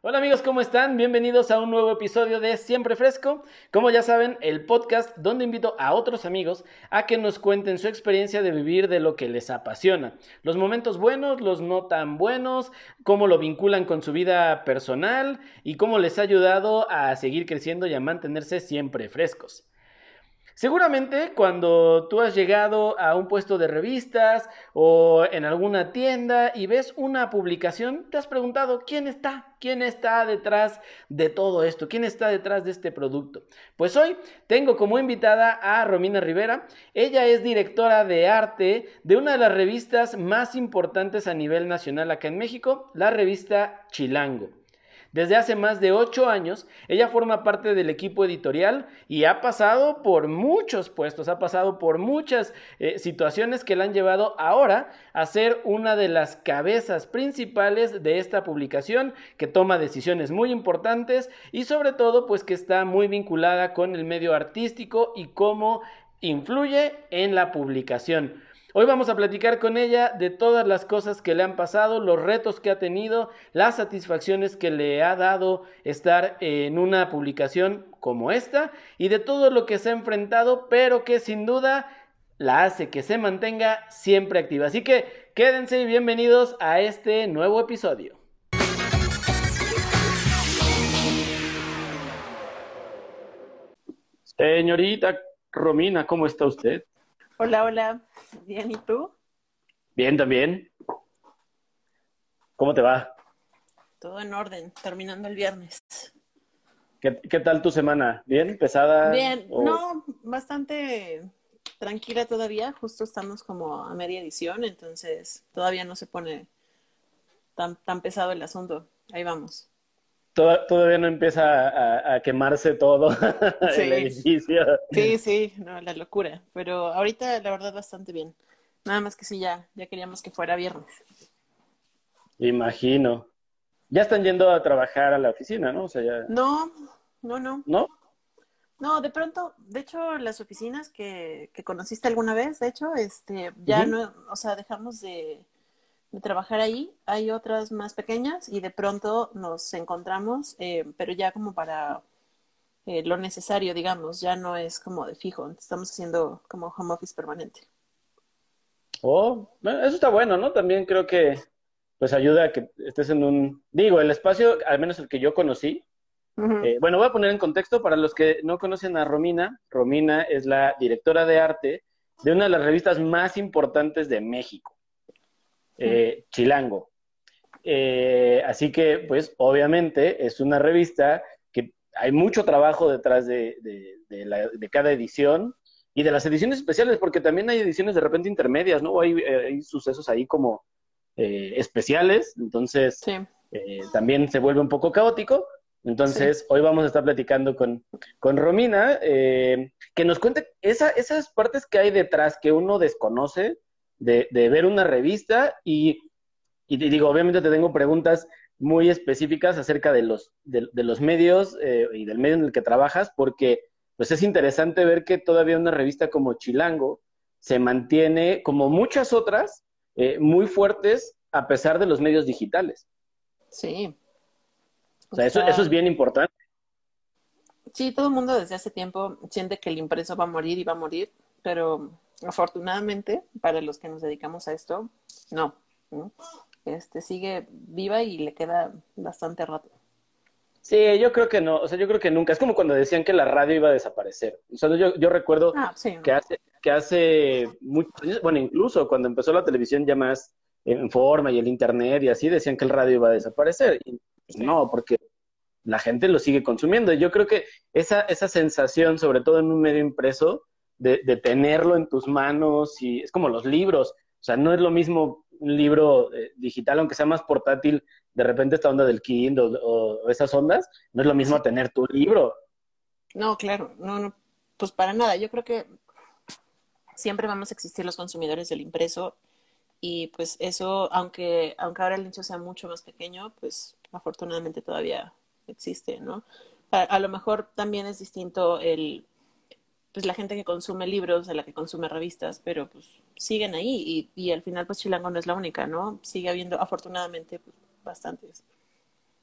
Hola amigos, ¿cómo están? Bienvenidos a un nuevo episodio de Siempre Fresco. Como ya saben, el podcast donde invito a otros amigos a que nos cuenten su experiencia de vivir de lo que les apasiona. Los momentos buenos, los no tan buenos, cómo lo vinculan con su vida personal y cómo les ha ayudado a seguir creciendo y a mantenerse siempre frescos. Seguramente cuando tú has llegado a un puesto de revistas o en alguna tienda y ves una publicación, te has preguntado quién está, quién está detrás de todo esto, quién está detrás de este producto. Pues hoy tengo como invitada a Romina Rivera. Ella es directora de arte de una de las revistas más importantes a nivel nacional acá en México, la revista Chilango. Desde hace más de ocho años, ella forma parte del equipo editorial y ha pasado por muchos puestos, ha pasado por muchas eh, situaciones que la han llevado ahora a ser una de las cabezas principales de esta publicación, que toma decisiones muy importantes y sobre todo pues que está muy vinculada con el medio artístico y cómo influye en la publicación. Hoy vamos a platicar con ella de todas las cosas que le han pasado, los retos que ha tenido, las satisfacciones que le ha dado estar en una publicación como esta y de todo lo que se ha enfrentado, pero que sin duda la hace que se mantenga siempre activa. Así que quédense y bienvenidos a este nuevo episodio. Señorita Romina, ¿cómo está usted? Hola, hola. Bien, ¿y tú? Bien, también. ¿Cómo te va? Todo en orden, terminando el viernes. ¿Qué, tal tu semana? ¿Bien? ¿Pesada? Bien, no, bastante tranquila todavía. Justo estamos como a media edición, entonces todavía no se pone tan, tan pesado el asunto. Ahí vamos todavía no empieza a, quemarse todo el edificio. Sí, sí, no, la locura. Pero ahorita la verdad bastante bien. Nada más que sí, ya, ya queríamos que fuera viernes. Imagino. Ya están yendo a trabajar a la oficina, ¿no? O sea, ya... No, no, no. ¿No? No, de pronto, de hecho, las oficinas que, que conociste alguna vez, de hecho, este, ya no, o sea, dejamos de, de trabajar ahí. Hay otras más pequeñas y de pronto nos encontramos, eh, pero ya como para eh, lo necesario, digamos, ya no es como de fijo. Estamos haciendo como home office permanente. Oh, eso está bueno, ¿no? También creo que pues ayuda a que estés en un, digo, el espacio, al menos el que yo conocí. Eh, bueno, voy a poner en contexto para los que no conocen a Romina. Romina es la directora de arte de una de las revistas más importantes de México. Eh, Chilango. Eh, así que, pues, obviamente es una revista que hay mucho trabajo detrás de, cada edición y de las ediciones especiales, porque también hay ediciones de repente intermedias, ¿no? Hay, eh, hay sucesos ahí como especiales, entonces también se vuelve un poco caótico. Entonces, hoy vamos a estar platicando con, con Romina, que nos cuente esas partes que hay detrás que uno desconoce de, ver una revista y, y, digo, obviamente te tengo preguntas muy específicas acerca de los, de, los medios eh, y del medio en el que trabajas, porque pues es interesante ver que todavía una revista como Chilango se mantiene, como muchas otras, eh, muy fuertes a pesar de los medios digitales. Sí. O sea, eso, eso es bien importante. Sí, todo el mundo desde hace tiempo siente que el impreso va a morir y va a morir, pero afortunadamente, para los que nos dedicamos a esto, no, Este sigue viva y le queda bastante rato. Sí, yo creo que no, o sea, yo creo que nunca. Es como cuando decían que la radio iba a desaparecer. O sea, yo, yo recuerdo ah, que hace, que hace mucho, bueno, incluso cuando empezó la televisión ya más en forma y el internet y así, decían que el radio iba a desaparecer. Y no, porque la gente lo sigue consumiendo. Y yo creo que esa, esa sensación, sobre todo en un medio impreso, de, tenerlo en tus manos y es como los libros, o sea, no es lo mismo un libro eh, digital, aunque sea más portátil, de repente esta onda del Kindle o, esas ondas, no es lo mismo tener tu libro. No, claro, no, no, pues para nada, yo creo que siempre vamos a existir los consumidores del impreso y pues eso, aunque, aunque ahora el nicho sea mucho más pequeño, pues afortunadamente todavía existe, ¿no? a lo mejor también es distinto el pues la gente que consume libros, a la que consume revistas, pero pues siguen ahí y, y al final pues Chilango no es la única, ¿no? Sigue habiendo afortunadamente pues, bastantes.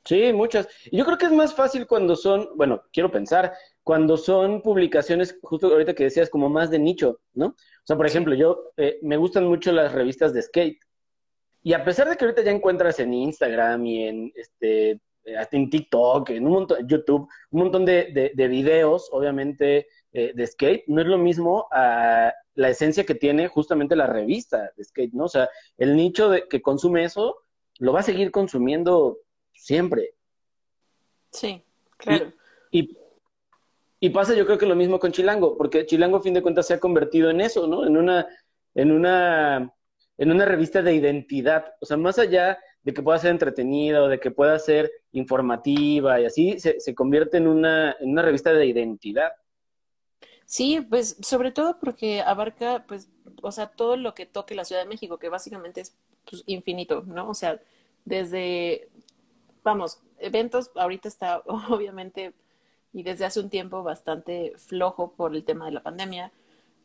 Sí, muchas. Yo creo que es más fácil cuando son, bueno, quiero pensar, cuando son publicaciones, justo ahorita que decías, como más de nicho, ¿no? O sea, por ejemplo, yo eh, me gustan mucho las revistas de skate. Y a pesar de que ahorita ya encuentras en Instagram y en este hasta en TikTok, en un montón, YouTube, un montón de, de, videos, obviamente, eh, de skate, no es lo mismo a la esencia que tiene justamente la revista de skate, ¿no? O sea, el nicho de, que consume eso lo va a seguir consumiendo siempre. Sí, claro. Y, y, pasa yo creo que lo mismo con Chilango, porque Chilango a fin de cuentas se ha convertido en eso, ¿no? En una, en una, en una revista de identidad. O sea, más allá de que pueda ser entretenida o de que pueda ser informativa y así, se, se convierte en una, en una revista de identidad. Sí, pues sobre todo porque abarca, pues, o sea, todo lo que toque la Ciudad de México, que básicamente es pues, infinito, ¿no? O sea, desde, vamos, eventos, ahorita está obviamente y desde hace un tiempo bastante flojo por el tema de la pandemia,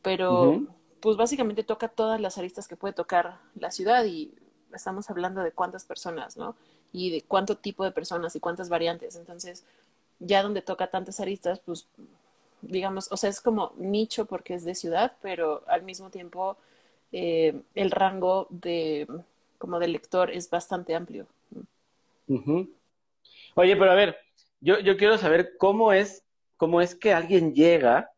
pero pues básicamente toca todas las aristas que puede tocar la ciudad y estamos hablando de cuántas personas, ¿no? Y de cuánto tipo de personas y cuántas variantes. Entonces, ya donde toca tantas aristas, pues digamos, o sea, es como nicho porque es de ciudad, pero al mismo tiempo eh, el rango de como del lector es bastante amplio. Oye, pero a ver, yo, yo quiero saber cómo es, cómo es que alguien llega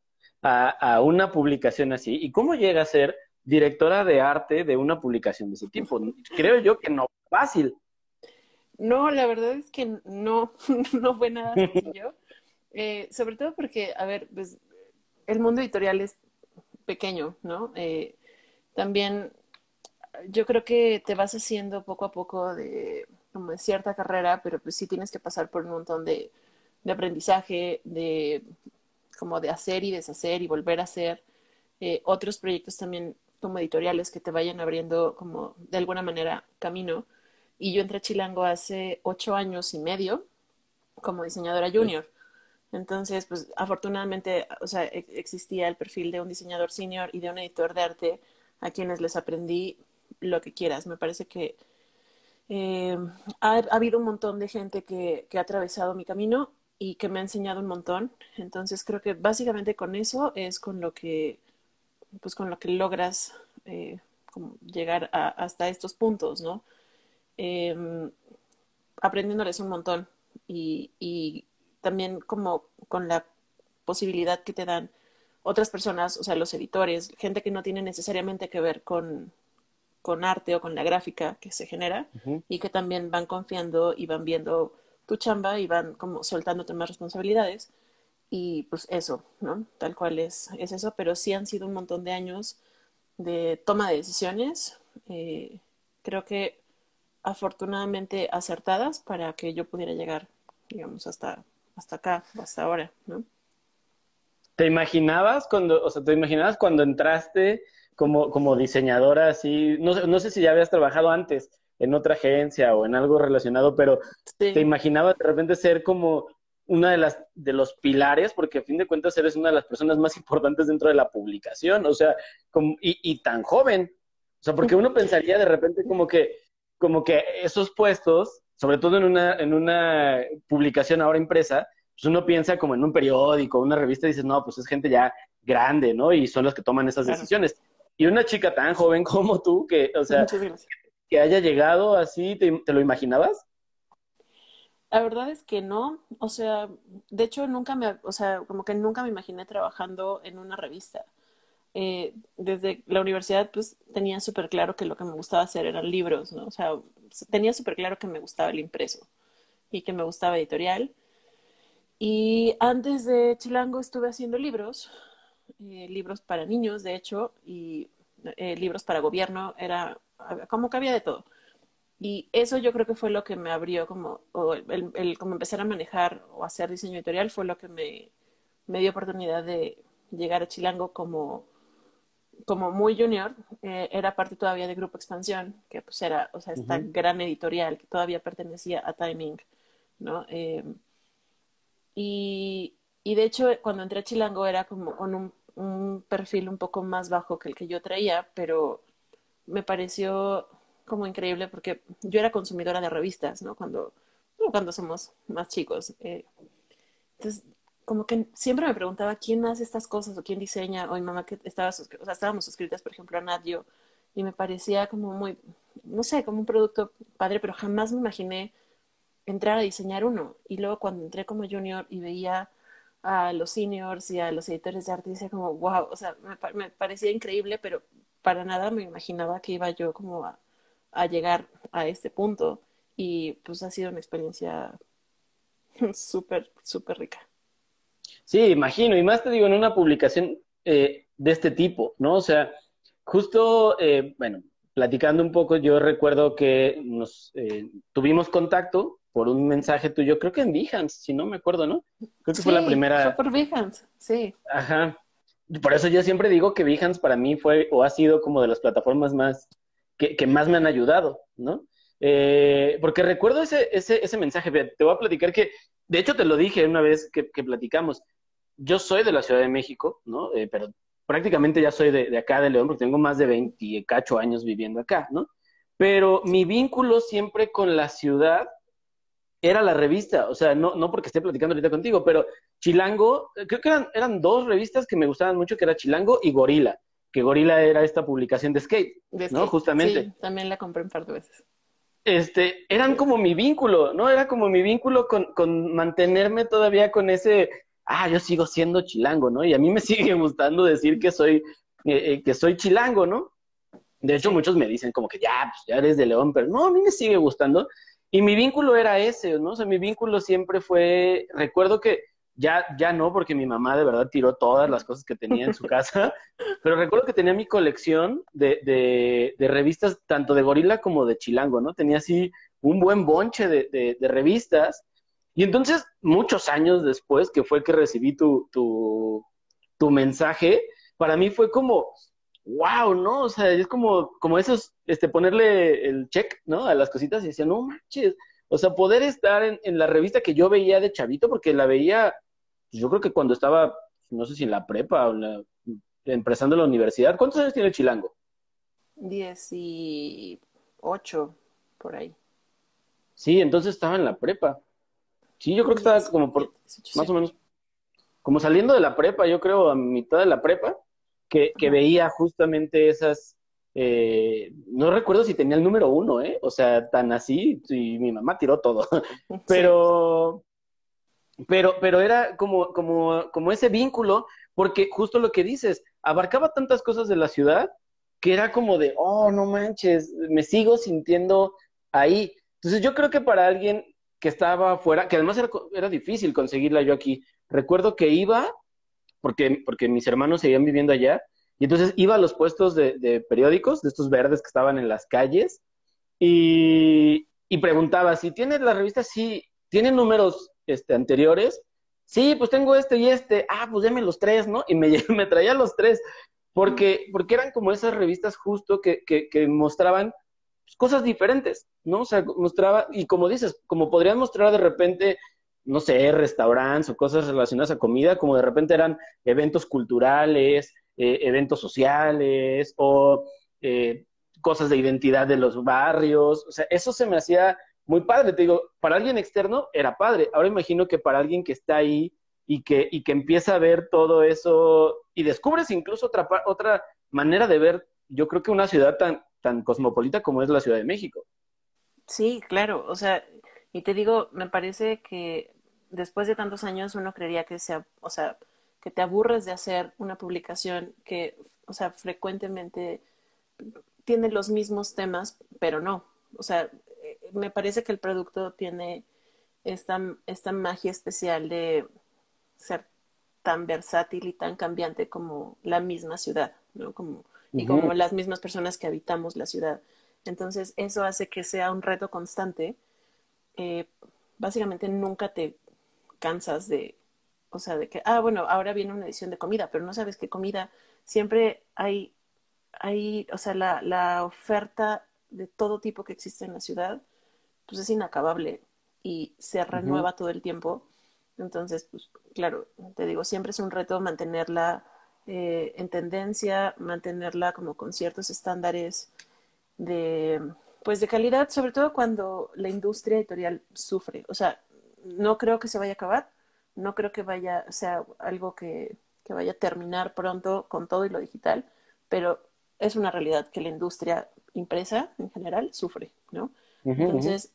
a, a, una publicación así y cómo llega a ser directora de arte de una publicación de ese tipo. Creo yo que no fácil. No, la verdad es que no, no fue nada sencillo. Eh, sobre todo porque, a ver, pues el mundo editorial es pequeño, ¿no? Eh, también yo creo que te vas haciendo poco a poco de como de cierta carrera, pero pues sí tienes que pasar por un montón de, de aprendizaje, de como de hacer y deshacer y volver a hacer. Eh, otros proyectos también como editoriales que te vayan abriendo como de alguna manera camino. Y yo entré a Chilango hace ocho años y medio como diseñadora junior. Entonces, pues afortunadamente, o sea, e-, existía el perfil de un diseñador senior y de un editor de arte a quienes les aprendí lo que quieras. Me parece que eh, ha, habido un montón de gente que, que, ha atravesado mi camino y que me ha enseñado un montón. Entonces creo que básicamente con eso es con lo que, pues con lo que logras eh, llegar a, hasta estos puntos, ¿no? Eh, aprendiéndoles un montón y, y también como con la posibilidad que te dan otras personas, o sea, los editores, gente que no tiene necesariamente que ver con, con arte o con la gráfica que se genera y que también van confiando y van viendo tu chamba y van como soltándote más responsabilidades. Y pues eso, ¿no? Tal cual es, es eso, pero sí han sido un montón de años de toma de decisiones, eh, creo que afortunadamente acertadas para que yo pudiera llegar, digamos, hasta hasta acá, hasta ahora, ¿no? ¿Te imaginabas cuando, o sea, te imaginabas cuando entraste como, como diseñadora así? No, no sé si ya habías trabajado antes en otra agencia o en algo relacionado, pero ¿te imaginabas de repente ser como una de las de los pilares, porque a fin de cuentas eres una de las personas más importantes dentro de la publicación, o sea, como, y, y tan joven. O sea, porque uno pensaría de repente como que, como que esos puestos sobre todo en una, en una publicación ahora impresa, pues uno piensa como en un periódico, una revista, y dices, no, pues es gente ya grande, ¿no? Y son los que toman esas decisiones. Y una chica tan joven como tú, que, o sea, que haya llegado así, ¿te, lo imaginabas? La verdad es que no, o sea, de hecho nunca me, o sea, como que nunca me imaginé trabajando en una revista. Eh, desde la universidad, pues tenía súper claro que lo que me gustaba hacer eran libros, ¿no? O sea, tenía súper claro que me gustaba el impreso y que me gustaba editorial. Y antes de Chilango estuve haciendo libros, eh, libros para niños, de hecho, y eh, libros para gobierno, era como que había de todo. Y eso yo creo que fue lo que me abrió como, o el, como empezar a manejar o hacer diseño editorial fue lo que me dio oportunidad de llegar a Chilango como como muy junior, eh, era parte todavía de Grupo Expansión, que pues era, o sea, esta gran editorial que todavía pertenecía a Timing, ¿no? Eh, y, y, de hecho, cuando entré a Chilango era como con un, un, perfil un poco más bajo que el que yo traía, pero me pareció como increíble porque yo era consumidora de revistas, ¿no? Cuando, cuando somos más chicos. Eh, entonces, como que siempre me preguntaba quién hace estas cosas o quién diseña, o mi mamá que estaba, o sea, estábamos suscritas, por ejemplo, a Nadio, y me parecía como muy, no sé, como un producto padre, pero jamás me imaginé entrar a diseñar uno. Y luego cuando entré como junior y veía a los seniors y a los editores de arte, decía como, wow, o sea, me, parecía increíble, pero para nada me imaginaba que iba yo como a, a llegar a este punto. Y pues ha sido una experiencia súper, súper rica. Sí, imagino, y más te digo, en una publicación eh, de este tipo, ¿no? O sea, justo, eh, bueno, platicando un poco, yo recuerdo que nos eh, tuvimos contacto por un mensaje tuyo, creo que en Behance, si no me acuerdo, ¿no? Creo que fue la primera. Fue por Behance, sí. Ajá. Por eso yo siempre digo que Behance para mí fue o ha sido como de las plataformas más que, que más me han ayudado, ¿no? Eh, porque recuerdo ese, ese, ese mensaje, te voy a platicar que, de hecho te lo dije una vez que, que platicamos, yo soy de la Ciudad de México, ¿no? Eh, pero prácticamente ya soy de, de, acá, de León, porque tengo más de 28 años viviendo acá, ¿no? Pero mi vínculo siempre con la ciudad era la revista, o sea, no, no porque esté platicando ahorita contigo, pero Chilango, creo que eran, eran dos revistas que me gustaban mucho, que era Chilango y Gorila, que Gorila era esta publicación de skate, de skate ¿no? Justamente. Sí, también la compré un par de veces. Este, eran como mi vínculo, ¿no? Era como mi vínculo con, con mantenerme todavía con ese, ah, yo sigo siendo chilango, ¿no? Y a mí me sigue gustando decir que soy, eh, eh, que soy chilango, ¿no? De hecho, muchos me dicen como que ya, pues ya eres de León, pero no, a mí me sigue gustando. Y mi vínculo era ese, ¿no? O sea, mi vínculo siempre fue, recuerdo que ya, ya no, porque mi mamá de verdad tiró todas las cosas que tenía en su casa, pero recuerdo que tenía mi colección de, de, de revistas tanto de gorila como de chilango, ¿no? Tenía así un buen bonche de, de, revistas. Y entonces, muchos años después, que fue que recibí tu, tu, tu mensaje, para mí fue como, wow, ¿no? O sea, es como, como esos, este, ponerle el check, ¿no? A las cositas y decía, no manches. O sea, poder estar en, en la revista que yo veía de chavito, porque la veía, pues, yo creo que cuando estaba, no sé si en la prepa o en la, empezando la universidad. ¿Cuántos años tiene Chilango? Dieciocho, por ahí. Sí, entonces estaba en la prepa. Sí, yo creo que estaba como por, más o menos, como saliendo de la prepa, yo creo, a mitad de la prepa que, que veía justamente esas, eh, no recuerdo si tenía el número uno, ¿eh? O sea, tan así, y mi mamá tiró todo. pero, pero, pero era como, como, como ese vínculo, porque justo lo que dices, abarcaba tantas cosas de la ciudad que era como de, oh, no manches, me sigo sintiendo ahí. Entonces yo creo que para alguien que estaba afuera, que además era, era difícil conseguirla yo aquí, recuerdo que iba porque, porque mis hermanos seguían viviendo allá, y entonces iba a los puestos de, periódicos, de estos verdes que estaban en las calles, y, y preguntaba, si tienes la revista, sí, ¿tiene números este, anteriores? Sí, pues tengo este y este, ah, pues deme los tres, ¿no? Y me, me traía los tres, porque, porque eran como esas revistas justo que, que, que mostraban pues, cosas diferentes, ¿no? O sea, mostraba, y como dices, como podrían mostrar de repente no sé, restaurantes o cosas relacionadas a comida, como de repente eran eventos culturales, eh, eventos sociales o eh, cosas de identidad de los barrios. O sea, eso se me hacía muy padre. Te digo, para alguien externo era padre. Ahora imagino que para alguien que está ahí y que, y que empieza a ver todo eso y descubres incluso otra, otra manera de ver, yo creo que una ciudad tan, tan cosmopolita como es la Ciudad de México. Sí, claro. O sea, y te digo, me parece que después de tantos años uno creería que sea, o sea, que te aburres de hacer una publicación que, o sea, frecuentemente tiene los mismos temas, pero no. O sea, eh, me parece que el producto tiene esta, esta magia especial de ser tan versátil y tan cambiante como la misma ciudad, ¿no? Como, y como las mismas personas que habitamos la ciudad. Entonces, eso hace que sea un reto constante eh, básicamente nunca te cansas de, o sea, de que, ah, bueno, ahora viene una edición de comida, pero no sabes qué comida, siempre hay, hay o sea, la, la oferta de todo tipo que existe en la ciudad, pues es inacabable y se renueva todo el tiempo. Entonces, pues claro, te digo, siempre es un reto mantenerla eh, en tendencia, mantenerla como con ciertos estándares de, Pues de calidad, sobre todo cuando la industria editorial sufre. O sea, no creo que se vaya a acabar, no creo que vaya, sea algo que, que vaya a terminar pronto con todo y lo digital, pero es una realidad que la industria impresa en general sufre, ¿no? Entonces,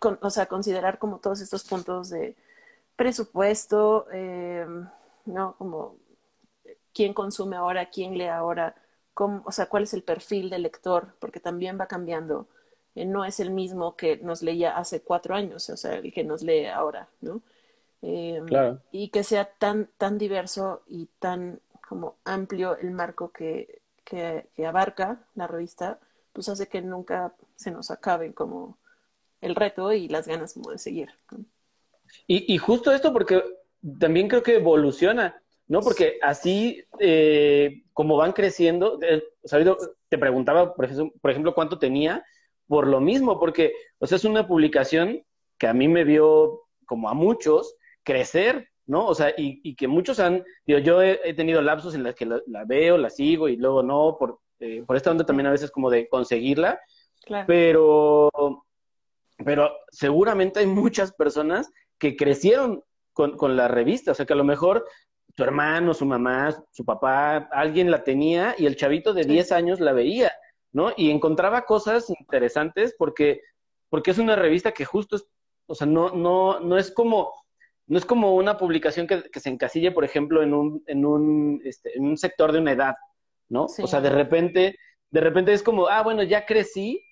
o sea, considerar como todos estos puntos de presupuesto, eh, ¿no? Como quién consume ahora, quién lee ahora, cómo, o sea, cuál es el perfil del lector, porque también va cambiando. Eh, no es el mismo que nos leía hace cuatro años, o sea, el que nos lee ahora, ¿no? Eh, claro. Y que sea tan, tan diverso y tan como amplio el marco que, que, que abarca la revista, pues hace que nunca se nos acabe como el reto y las ganas como de seguir. Y, y, justo esto porque también creo que evoluciona, ¿no? Porque así eh, como van creciendo, eh, te preguntaba, por ejemplo, por ejemplo, cuánto tenía, por lo mismo, porque, o sea, es una publicación que a mí me vio, como a muchos, crecer, ¿no? O sea, y, y que muchos han, digo, yo he, tenido lapsos en los que la, veo, la sigo y luego no, por, eh, por esta onda también a veces como de conseguirla, claro. pero pero seguramente hay muchas personas que crecieron con, con, la revista, o sea que a lo mejor su hermano, su mamá, su papá, alguien la tenía y el chavito de 10 años la veía, ¿no? Y encontraba cosas interesantes porque, porque es una revista que justo es, o sea, no, no, no es como, no es como una publicación que, que se encasille, por ejemplo, en un, en un, este, en un sector de una edad, ¿no? O sea, de repente, de repente es como, ah, bueno, ya crecí,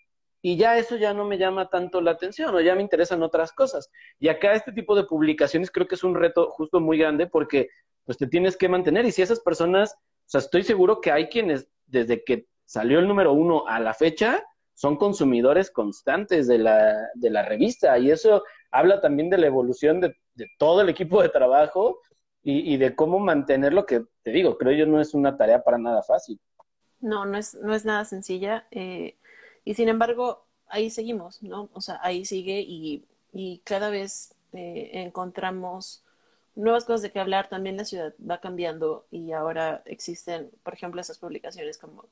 y ya eso ya no me llama tanto la atención o ya me interesan otras cosas. Y acá este tipo de publicaciones creo que es un reto justo muy grande porque pues te tienes que mantener y si esas personas, o sea, estoy seguro que hay quienes desde que salió el número uno a la fecha son consumidores constantes de la, de la revista y eso habla también de la evolución de, todo el equipo de trabajo y, y, de cómo mantener lo que te digo, creo yo no es una tarea para nada fácil. No, no es, no es nada sencilla. Eh, y sin embargo, ahí seguimos, ¿no? O sea, ahí sigue y, y cada vez eh, encontramos nuevas cosas de qué hablar. También la ciudad va cambiando y ahora existen, por ejemplo, esas publicaciones como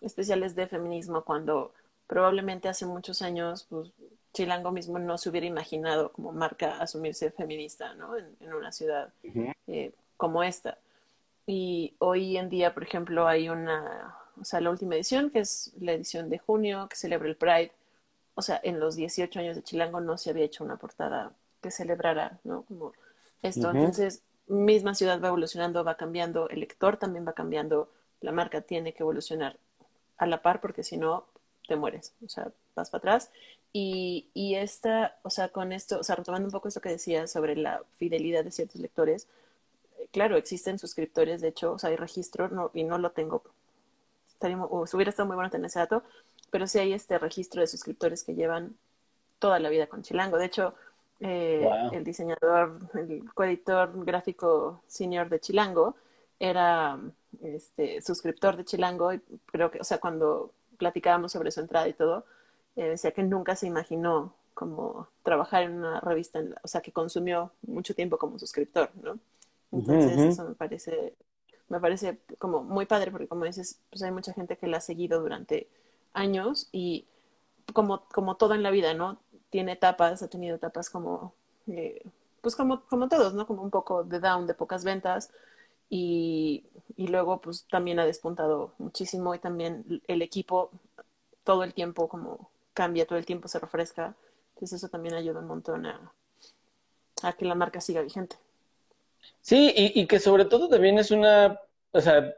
especiales de feminismo cuando probablemente hace muchos años, pues Chilango mismo no se hubiera imaginado como marca asumirse feminista, ¿no? En, en una ciudad eh, como esta. Y hoy en día, por ejemplo, hay una o sea, la última edición, que es la edición de junio, que celebra el Pride. O sea, en los 18 años de Chilango no se había hecho una portada que celebrara, ¿no? Como esto. Entonces, misma ciudad va evolucionando, va cambiando, el lector también va cambiando, la marca tiene que evolucionar a la par porque si no, te mueres, o sea, vas para atrás. Y, y esta, o sea, con esto, o sea, retomando un poco esto que decía sobre la fidelidad de ciertos lectores, eh, claro, existen suscriptores, de hecho, o sea, hay registro, no, y no lo tengo estaríamos, o hubiera estado muy bueno tener ese dato, pero sí hay este registro de suscriptores que llevan toda la vida con Chilango. De hecho, eh, el diseñador, el coeditor gráfico senior de Chilango era este, suscriptor de Chilango y creo que, o sea, cuando platicábamos sobre su entrada y todo, eh, decía que nunca se imaginó como trabajar en una revista, o sea, que consumió mucho tiempo como suscriptor, ¿no? Entonces, eso me parece me parece como muy padre porque como dices, pues hay mucha gente que la ha seguido durante años y como, como todo en la vida, ¿no? Tiene etapas, ha tenido etapas como, eh, pues como, como todos, ¿no? Como un poco de down, de pocas ventas y, y luego pues también ha despuntado muchísimo y también el equipo todo el tiempo como cambia, todo el tiempo se refresca. Entonces eso también ayuda un montón a, que la marca siga vigente. Sí, y, que sobre todo también es una, o sea,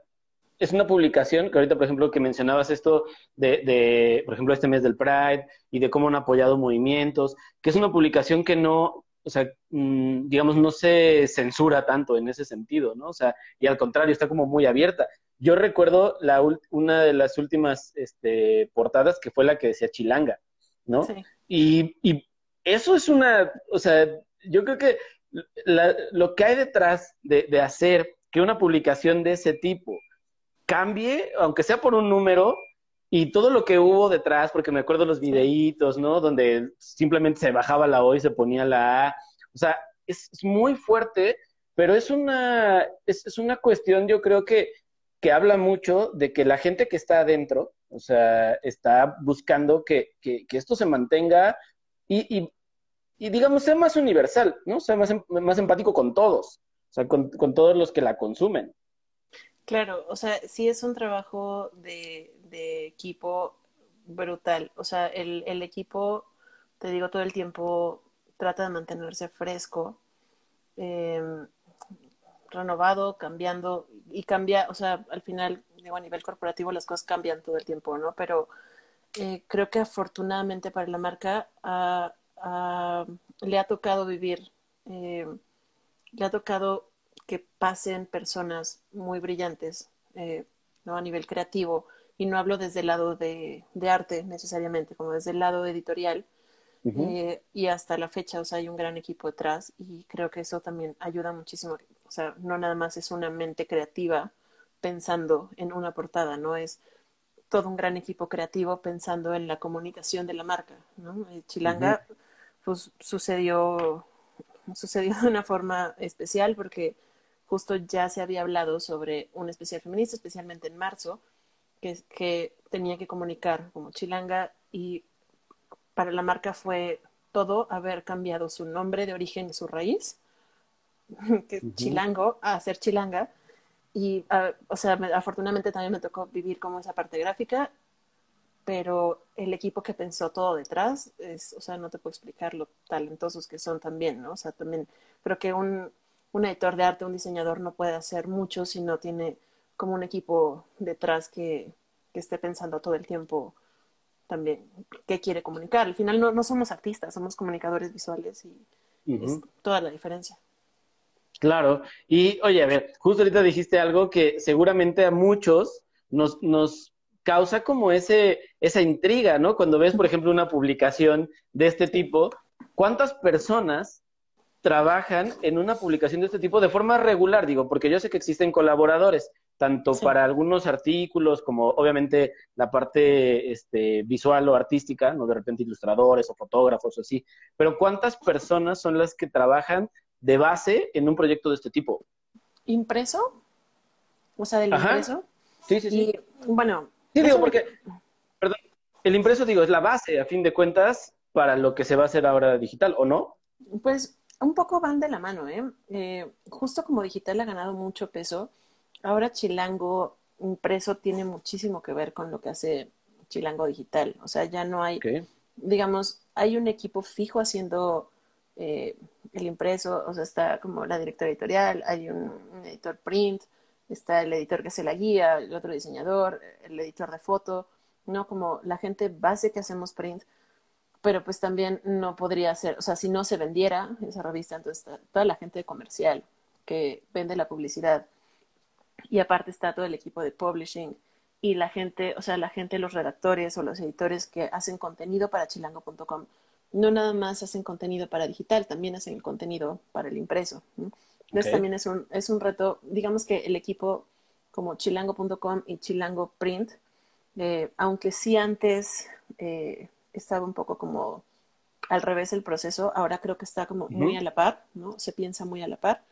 es una publicación que ahorita, por ejemplo, que mencionabas esto de, de, por ejemplo, este mes del Pride y de cómo han apoyado movimientos, que es una publicación que no, o sea, mm, digamos, no se censura tanto en ese sentido, ¿no? O sea, y al contrario, está como muy abierta. Yo recuerdo la, una de las últimas este, portadas que fue la que decía Chilanga, ¿no? Sí. Y, y eso es una, o sea, yo creo que lo que hay detrás de, hacer que una publicación de ese tipo cambie, aunque sea por un número, y todo lo que hubo detrás, porque me acuerdo los videitos, ¿no? Donde simplemente se bajaba la O y se ponía la A. O sea, es, muy fuerte, pero es una, es, una cuestión, yo creo que, que habla mucho de que la gente que está adentro, O sea, está buscando que, esto se mantenga y, digamos, sea más universal, ¿no? Sea más, em, más empático con todos, o sea, con, todos los que la consumen. Claro, o sea, sí es un trabajo de, equipo brutal. O sea, el, el equipo, te digo, todo el tiempo trata de mantenerse fresco. Eh, renovado, cambiando y cambia, o sea, al final, digo, a nivel corporativo las cosas cambian todo el tiempo, ¿no? Pero eh, creo que afortunadamente para la marca le ha tocado vivir, eh, le ha tocado que pasen personas muy brillantes, eh, ¿no? A nivel creativo, y no hablo desde el lado de, de arte necesariamente, como desde el lado editorial, eh, y hasta la fecha, o sea, hay un gran equipo detrás y creo que eso también ayuda muchísimo. O sea, no nada más es una mente creativa pensando en una portada, no es todo un gran equipo creativo pensando en la comunicación de la marca, ¿no? Eh, Chilanga, pues sucedió, sucedió de una forma especial porque justo ya se había hablado sobre un especial feminista, especialmente en marzo, que, que tenía que comunicar como Chilanga y para la marca fue todo haber cambiado su nombre de origen y su raíz, que es chilango, a ser chilanga. Y, ah, o sea, afortunadamente también me tocó vivir como esa parte gráfica, pero el equipo que pensó todo detrás, es, o sea, no te puedo explicar lo talentosos que son también, ¿no? O sea, también creo que un, un editor de arte, un diseñador no puede hacer mucho si no tiene como un equipo detrás que, que esté pensando todo el tiempo también qué quiere comunicar. Al final no, no somos artistas, somos comunicadores visuales y es toda la diferencia. Claro, y oye, a ver, justo ahorita dijiste algo que seguramente a muchos nos, nos causa como ese, esa intriga, ¿no? Cuando ves, por ejemplo, una publicación de este tipo, ¿cuántas personas trabajan en una publicación de este tipo de forma regular? Digo, porque yo sé que existen colaboradores, tanto para algunos artículos como obviamente la parte este, visual o artística, no de repente ilustradores o fotógrafos o así, pero ¿cuántas personas son las que trabajan de base en un proyecto de este tipo? ¿Impreso? O sea, del impreso. Sí, sí, sí. bueno. Sí, digo, porque, perdón, el impreso, digo, es la base, a fin de cuentas, para lo que se va a hacer ahora digital, ¿o no? Pues un poco van de la mano, ¿eh? eh justo como digital ha ganado mucho peso, ahora Chilango impreso tiene muchísimo que ver con lo que hace Chilango digital. O sea, ya no hay, digamos, hay un equipo fijo haciendo eh, el impreso, o sea, está como la directora editorial, hay un, editor print, está el editor que hace la guía, el otro diseñador, el editor de foto, ¿no? Como la gente base que hacemos print, pero pues también no podría ser, o sea, si no se vendiera esa revista, entonces está toda la gente comercial que vende la publicidad, y aparte está todo el equipo de publishing y la gente, o sea, la gente, los redactores o los editores que hacen contenido para chilango.com, no nada más hacen contenido para digital, también hacen el contenido para el impreso. Entonces también es un, es un reto, digamos que el equipo como chilango.com y chilango print, eh, aunque sí antes eh, estaba un poco como al revés el proceso, ahora creo que está como muy a la par, ¿no? Se piensa muy a la par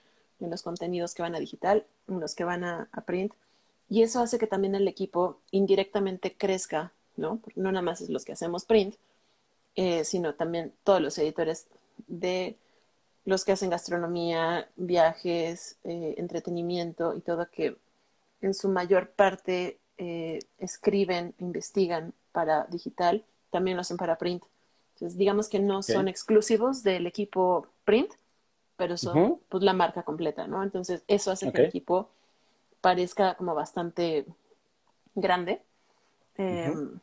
en los contenidos que van a digital, en los que van a, print. Y eso hace que también el equipo indirectamente crezca, ¿no? no nada más es los que hacemos print, eh, sino también todos los editores de los que hacen gastronomía, viajes, eh, entretenimiento y todo que en su mayor parte eh, escriben, investigan para digital, también lo hacen para print. Entonces, digamos que no son exclusivos del equipo print, pero son pues la marca completa, ¿no? Entonces eso hace que el equipo parezca como bastante grande. Em,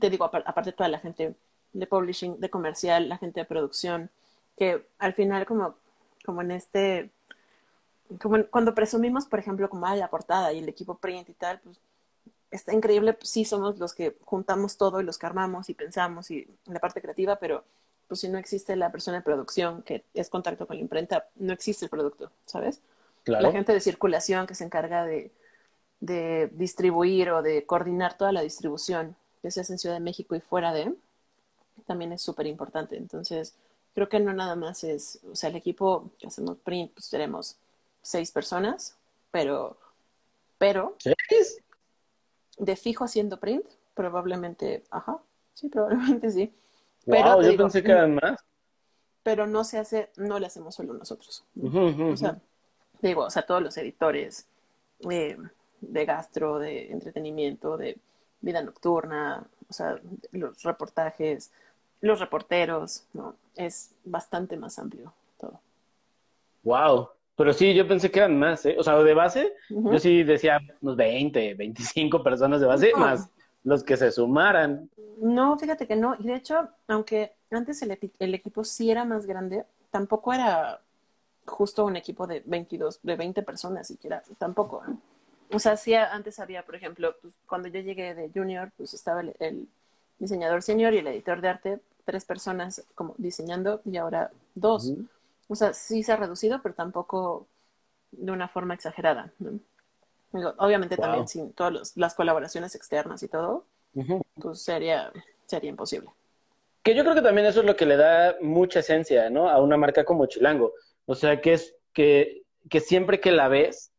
te digo, aparte toda la gente de publishing, de comercial, la gente de producción, que al final como, como en este, como cuando presumimos, por ejemplo, como hay la portada y el equipo print y tal, pues está increíble, pues, sí somos los que juntamos todo y los que armamos y pensamos y en la parte creativa, pero pues si no existe la persona de producción que es contacto con la imprenta, no existe el producto, ¿sabes? La gente de circulación que se encarga de, distribuir o de coordinar toda la distribución, que se hace en Ciudad de México y fuera de, también es súper importante. Entonces, creo que no nada más es, o sea, el equipo que hacemos print, pues tenemos seis personas, pero, pero, ¿Seis? de fijo haciendo print, probablemente, ajá, sí, probablemente sí. pero yo pensé que eran más. Pero no se hace, no le hacemos solo nosotros. O sea, digo, o sea, todos los editores eh, de gastro, de entretenimiento, de vida nocturna, o sea, los reportajes, los reporteros, ¿no? Es bastante más amplio todo. Wow. Pero sí, yo pensé que eran más, ¿eh? O sea, de base, yo sí decía unos 20, 25 personas de base, más los que se sumaran. No, fíjate que no. Y de hecho, aunque antes el, el equipo sí era más grande, tampoco era justo un equipo de 22, de 20 personas siquiera, tampoco. O sea, sí, antes había, por ejemplo, pues, cuando yo llegué de junior, pues estaba el, diseñador senior y el editor de arte, tres personas como diseñando y ahora dos. O sea, sí se ha reducido, pero tampoco de una forma exagerada. obviamente también sin todas las colaboraciones externas y todo, pues sería, sería imposible. Que yo creo que también eso es lo que le da mucha esencia, ¿no? A una marca como Chilango. O sea, que es que, que siempre que la ves,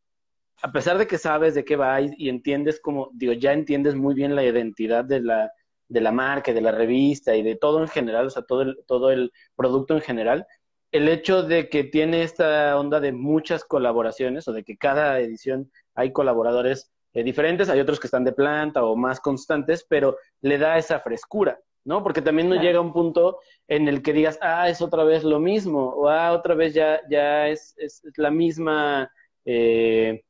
a pesar de que sabes de qué va y, entiendes como, digo, ya entiendes muy bien la identidad de la, de la marca, de la revista y de todo en general, o sea, todo el, todo el producto en general, el hecho de que tiene esta onda de muchas colaboraciones o de que cada edición hay colaboradores eh, diferentes, hay otros que están de planta o más constantes, pero le da esa frescura, ¿no? Porque también no llega un punto en el que digas, ah, es otra vez lo mismo, o ah, otra vez ya, ya es, es, la misma, eh,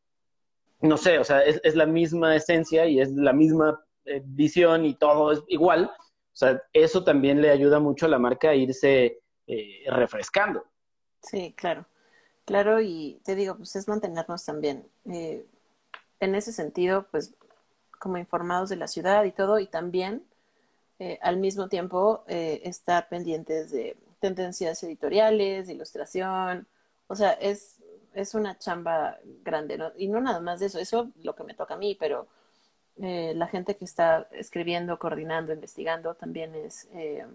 no sé, o sea, es, la misma esencia y es la misma eh, visión y todo es igual. O sea, eso también le ayuda mucho a la marca a irse eh, refrescando. Sí, claro. Claro, y te digo, pues es mantenernos también eh, en ese sentido, pues como informados de la ciudad y todo, y también al mismo tiempo estar pendientes de tendencias editoriales, ilustración, o sea, es es una chamba grande, ¿no? Y no nada más de eso, eso lo que me toca a mí, pero eh, la gente que está escribiendo, coordinando, investigando también es eh,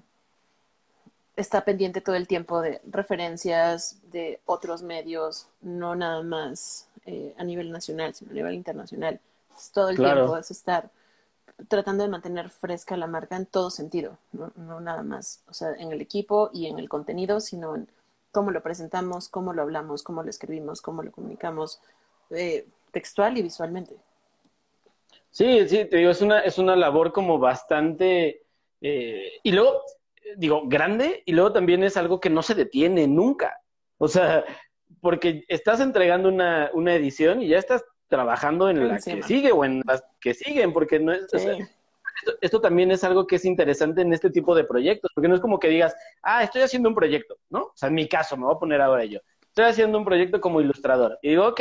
está pendiente todo el tiempo de referencias de otros medios, no nada más eh, a nivel nacional, sino a nivel internacional. todo el tiempo es estar tratando de mantener fresca la marca en todo sentido, ¿no? no nada más, o sea, en el equipo y en el contenido, sino en cómo lo presentamos, cómo lo hablamos, cómo lo escribimos, cómo lo comunicamos, eh, textual y visualmente. Sí, sí, te digo, es una, es una labor como bastante, eh, y luego, digo, grande, y luego también es algo que no se detiene nunca. O sea, porque estás entregando una, una edición y ya estás trabajando en la que sigue o en las que siguen, porque no es, esto, también es algo que es interesante en este tipo de proyectos, porque no es como que digas, ah, estoy haciendo un proyecto, ¿no? O sea, en mi caso, me voy a poner ahora yo. Estoy haciendo un proyecto como ilustrador. Y digo, ok,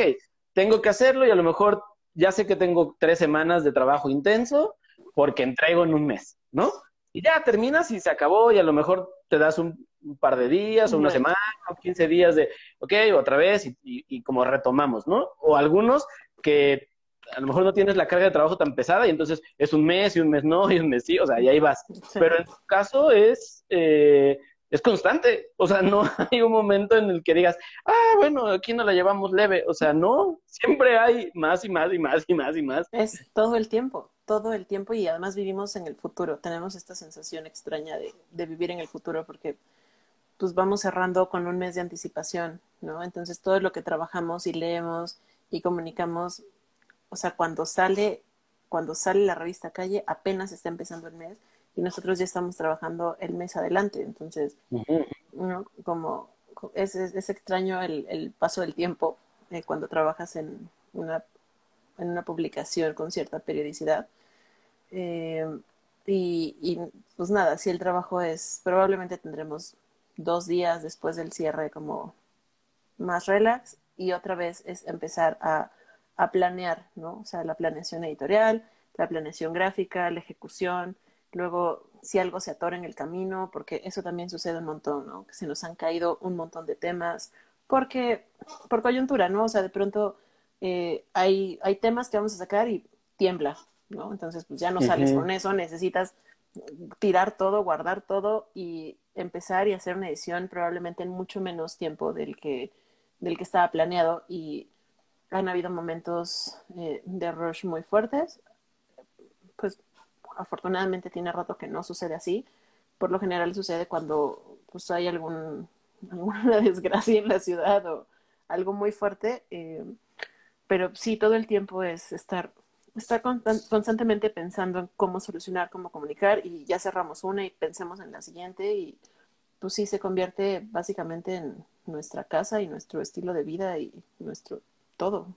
tengo que hacerlo y a lo mejor ya sé que tengo tres semanas de trabajo intenso porque entrego en un mes, ¿no? Y ya terminas y se acabó y a lo mejor te das un, par de días o una semana o 15 días de, ok, otra vez y, y como retomamos, ¿no? O algunos que a lo mejor no tienes la carga de trabajo tan pesada y entonces es un mes y un mes no y un mes sí, o sea, y ahí vas. Pero en tu caso es, eh, es constante, o sea, no hay un momento en el que digas, ah, bueno, aquí no la llevamos leve, o sea, no, siempre hay más y más y más y más y más. Es todo el tiempo, todo el tiempo y además vivimos en el futuro, tenemos esta sensación extraña de, de vivir en el futuro porque pues vamos cerrando con un mes de anticipación, ¿no? Entonces todo lo que trabajamos y leemos y comunicamos o sea, cuando sale, cuando sale la revista Calle, apenas está empezando el mes y nosotros ya estamos trabajando el mes adelante. Entonces, como es, es, extraño el, el, paso del tiempo eh, cuando trabajas en una, en una publicación con cierta periodicidad. Eh, y, y, pues nada, si el trabajo es, probablemente tendremos dos días después del cierre como más relax y otra vez es empezar a a planear, ¿no? O sea, la planeación editorial, la planeación gráfica, la ejecución, luego si algo se atora en el camino, porque eso también sucede un montón, ¿no? Que se nos han caído un montón de temas, porque, por coyuntura, ¿no? O sea, de pronto eh, hay, hay temas que vamos a sacar y tiembla, ¿no? Entonces, pues ya no sales con eso, necesitas tirar todo, guardar todo y empezar y hacer una edición probablemente en mucho menos tiempo del que, del que estaba planeado y han habido momentos eh, de rush muy fuertes, pues afortunadamente tiene rato que no sucede así. Por lo general sucede cuando pues, hay algún, alguna desgracia en la ciudad o algo muy fuerte. Eh, pero sí, todo el tiempo es estar, estar constantemente pensando en cómo solucionar, cómo comunicar y ya cerramos una y pensemos en la siguiente y pues sí se convierte básicamente en nuestra casa y nuestro estilo de vida y nuestro todo.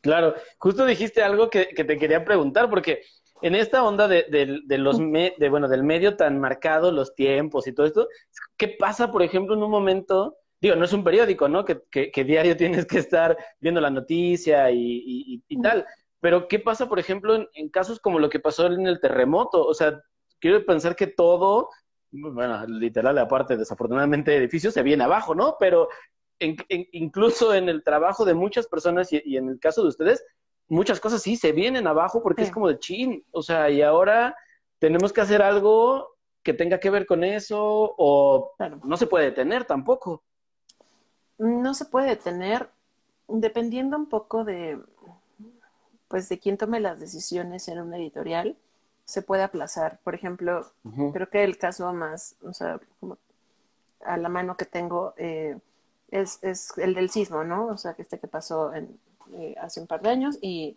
Claro, justo dijiste algo que, te quería preguntar, porque en esta onda de, de, los de, bueno, del medio tan marcado, los tiempos y todo esto, ¿qué pasa, por ejemplo, en un momento? Digo, no es un periódico, ¿no? Que, que, diario tienes que estar viendo la noticia y, y, tal. Pero, ¿qué pasa, por ejemplo, en, en, casos como lo que pasó en el terremoto? O sea, quiero pensar que todo, bueno, literal, aparte, desafortunadamente, edificios se viene abajo, ¿no? Pero incluso en el trabajo de muchas personas y, en el caso de ustedes, muchas cosas sí se vienen abajo porque es como de chin, o sea, y ahora tenemos que hacer algo que tenga que ver con eso o no se puede detener tampoco. No se puede detener dependiendo un poco de pues de quién tome las decisiones en una editorial, se puede aplazar. Por ejemplo, creo que el caso más, o sea, como a la mano que tengo, eh, es, es el del sismo, ¿no? O sea, que este que pasó en, eh, hace un par de años y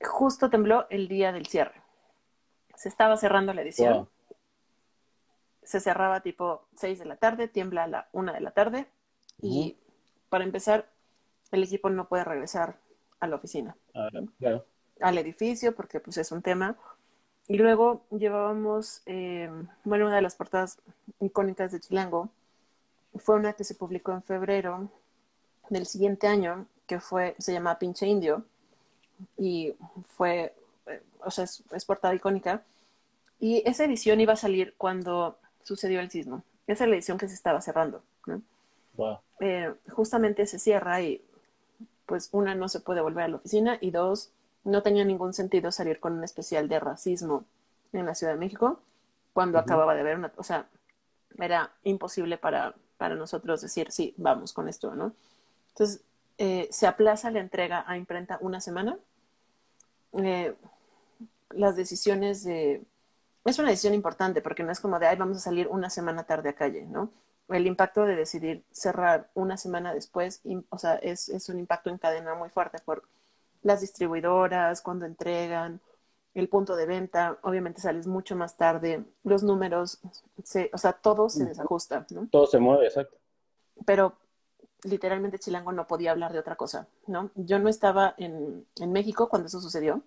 justo tembló el día del cierre. Se estaba cerrando la edición. Se cerraba tipo 6 de la tarde, tiembla a la 1 de la tarde y para empezar, el equipo no puede regresar a la oficina. Ah, Al edificio, porque pues es un tema. Y luego llevábamos, eh, bueno, una de las portadas icónicas de Chilango, fue una que se publicó en febrero del siguiente año, que fue, se llama Pinche Indio, y fue, o sea, es, portada icónica. Y esa edición iba a salir cuando sucedió el sismo. Esa es la edición que se estaba cerrando. Eh, justamente se cierra y, pues, una, no se puede volver a la oficina y dos, no tenía ningún sentido salir con un especial de racismo en la Ciudad de México cuando acababa de ver una, o sea, era imposible para para nosotros decir, sí, vamos con esto, ¿no? Entonces, eh, se aplaza la entrega a imprenta una semana. Eh, las decisiones de... Es una decisión importante porque no es como de, ay, vamos a salir una semana tarde a calle, ¿no? El impacto de decidir cerrar una semana después, o sea, es, es un impacto en cadena muy fuerte por las distribuidoras, cuando entregan, el punto de venta, obviamente sales mucho más tarde, los números, se, o sea, todo se desajusta, ¿no? Todo se mueve, exacto. Pero literalmente Chilango no podía hablar de otra cosa, ¿no? Yo no estaba en, en México cuando eso sucedió,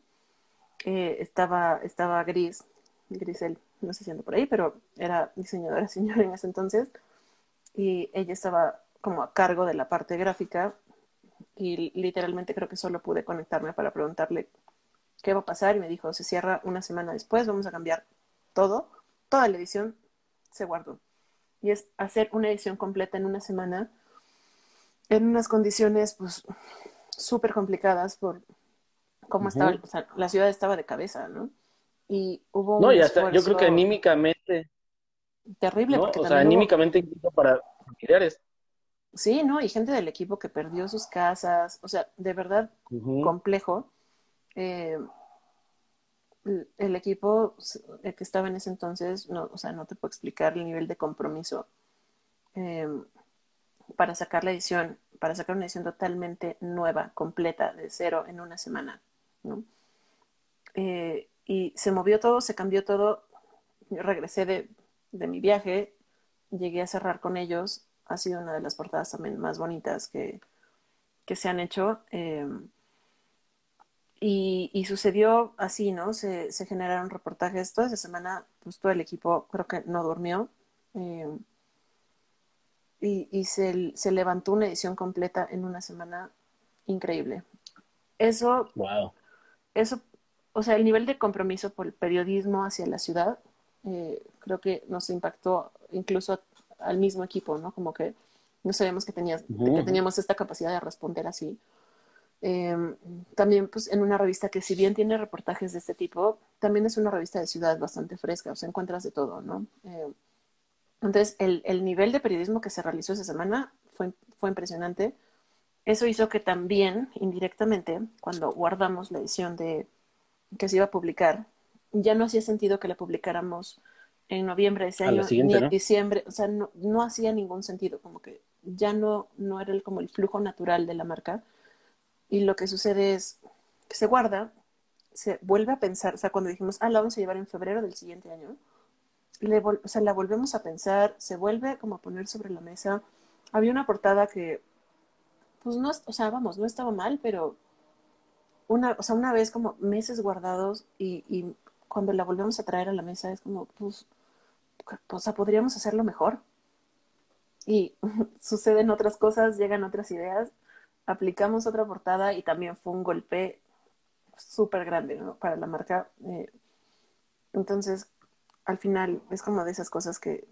eh, estaba, estaba Gris, Grisel, no sé si ando por ahí, pero era diseñadora señora en ese entonces, y ella estaba como a cargo de la parte gráfica, y literalmente creo que solo pude conectarme para preguntarle qué va a pasar y me dijo, se cierra una semana después, vamos a cambiar todo, toda la edición se guardó. Y es hacer una edición completa en una semana en unas condiciones pues súper complicadas por cómo estaba, o sea, la ciudad estaba de cabeza, ¿no? Y hubo No, y hasta, yo creo que anímicamente terrible porque o sea, anímicamente incluso para familiares. Sí, ¿no? Y gente del equipo que perdió sus casas, o sea, de verdad complejo. Eh, el equipo que estaba en ese entonces, no, o sea, no te puedo explicar el nivel de compromiso em, para sacar la edición, para sacar una edición totalmente nueva, completa, de cero en una semana, ¿no? Eh, y se movió todo, se cambió todo. Yo regresé de, de, mi viaje, llegué a cerrar con ellos. Ha sido una de las portadas también más bonitas que, que se han hecho. Eh, y, sucedió así, ¿no? Se, se, generaron reportajes. Toda esa semana, pues todo el equipo creo que no durmió. Eh, y, y se, se, levantó una edición completa en una semana increíble. Eso, wow. eso, o sea, el nivel de compromiso por el periodismo hacia la ciudad, eh, creo que nos impactó incluso al mismo equipo, ¿no? Como que no sabíamos que, tenías, que teníamos esta capacidad de responder así. Em, también pues en una revista que si bien tiene reportajes de este tipo, también es una revista de ciudad bastante fresca, o sea, encuentras de todo, ¿no? Em, entonces, el, el, nivel de periodismo que se realizó esa semana fue, fue impresionante. Eso hizo que también, indirectamente, cuando guardamos la edición de que se iba a publicar ya no hacía sentido que la publicáramos en noviembre de ese año, ni en diciembre, o sea, no, no, hacía ningún sentido, como que ya no, no era el, como el flujo natural de la marca. Y lo que sucede es que se guarda, se vuelve a pensar, o sea, cuando dijimos, ah, la vamos a llevar en febrero del siguiente año, le o sea, la volvemos a pensar, se vuelve como a poner sobre la mesa. Había una portada que, pues no, o sea, vamos, no estaba mal, pero una, o sea, una vez como meses guardados y, y cuando la volvemos a traer a la mesa es como, pues, sea, podríamos hacerlo mejor. Y suceden otras cosas, llegan otras ideas, aplicamos otra portada y también fue un golpe súper grande ¿no? para la marca. Eh, entonces, al final es como de esas cosas que,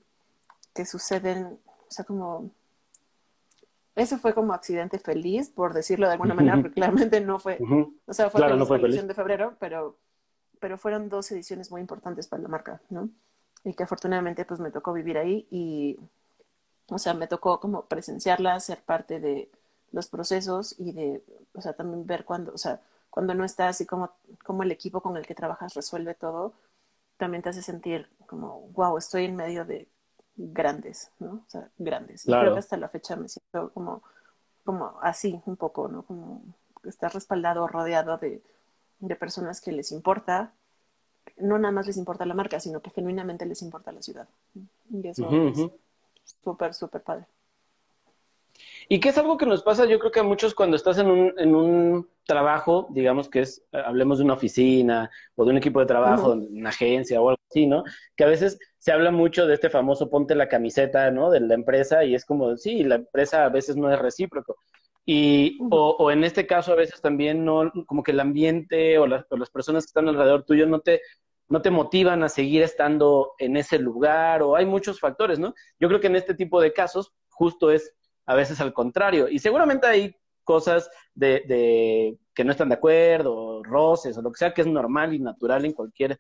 que suceden, o sea, como... Ese fue como accidente feliz, por decirlo de alguna manera, porque claramente no fue, o sea, fue, la edición de febrero, pero, pero fueron dos ediciones muy importantes para la marca, ¿no? Y que afortunadamente pues me tocó vivir ahí y, o sea, me tocó como presenciarla, ser parte de los procesos y de, o sea, también ver cuando, o sea, cuando no está así como, como el equipo con el que trabajas resuelve todo, también te hace sentir como, wow, estoy en medio de grandes, ¿no? O sea, grandes. Y creo que hasta la fecha me siento como, como así, un poco, ¿no? Como estar respaldado, rodeado de, de personas que les importa, no nada más les importa la marca, sino que genuinamente les importa la ciudad. Y eso es súper, súper padre. Y que es algo que nos pasa, yo creo que a muchos cuando estás en un, en un trabajo, digamos que es, eh, hablemos de una oficina o de un equipo de trabajo, una agencia o algo así, ¿no? Que a veces se habla mucho de este famoso ponte la camiseta, ¿no? De la empresa y es como, sí, la empresa a veces no es recíproco. Y, o, o, en este caso a veces también no, como que el ambiente o, las personas que están alrededor tuyo no te, no te motivan a seguir estando en ese lugar o hay muchos factores, ¿no? Yo creo que en este tipo de casos justo es a veces al contrario. Y seguramente hay cosas de, de que no están de acuerdo, roces o lo que sea, que es normal y natural en cualquier,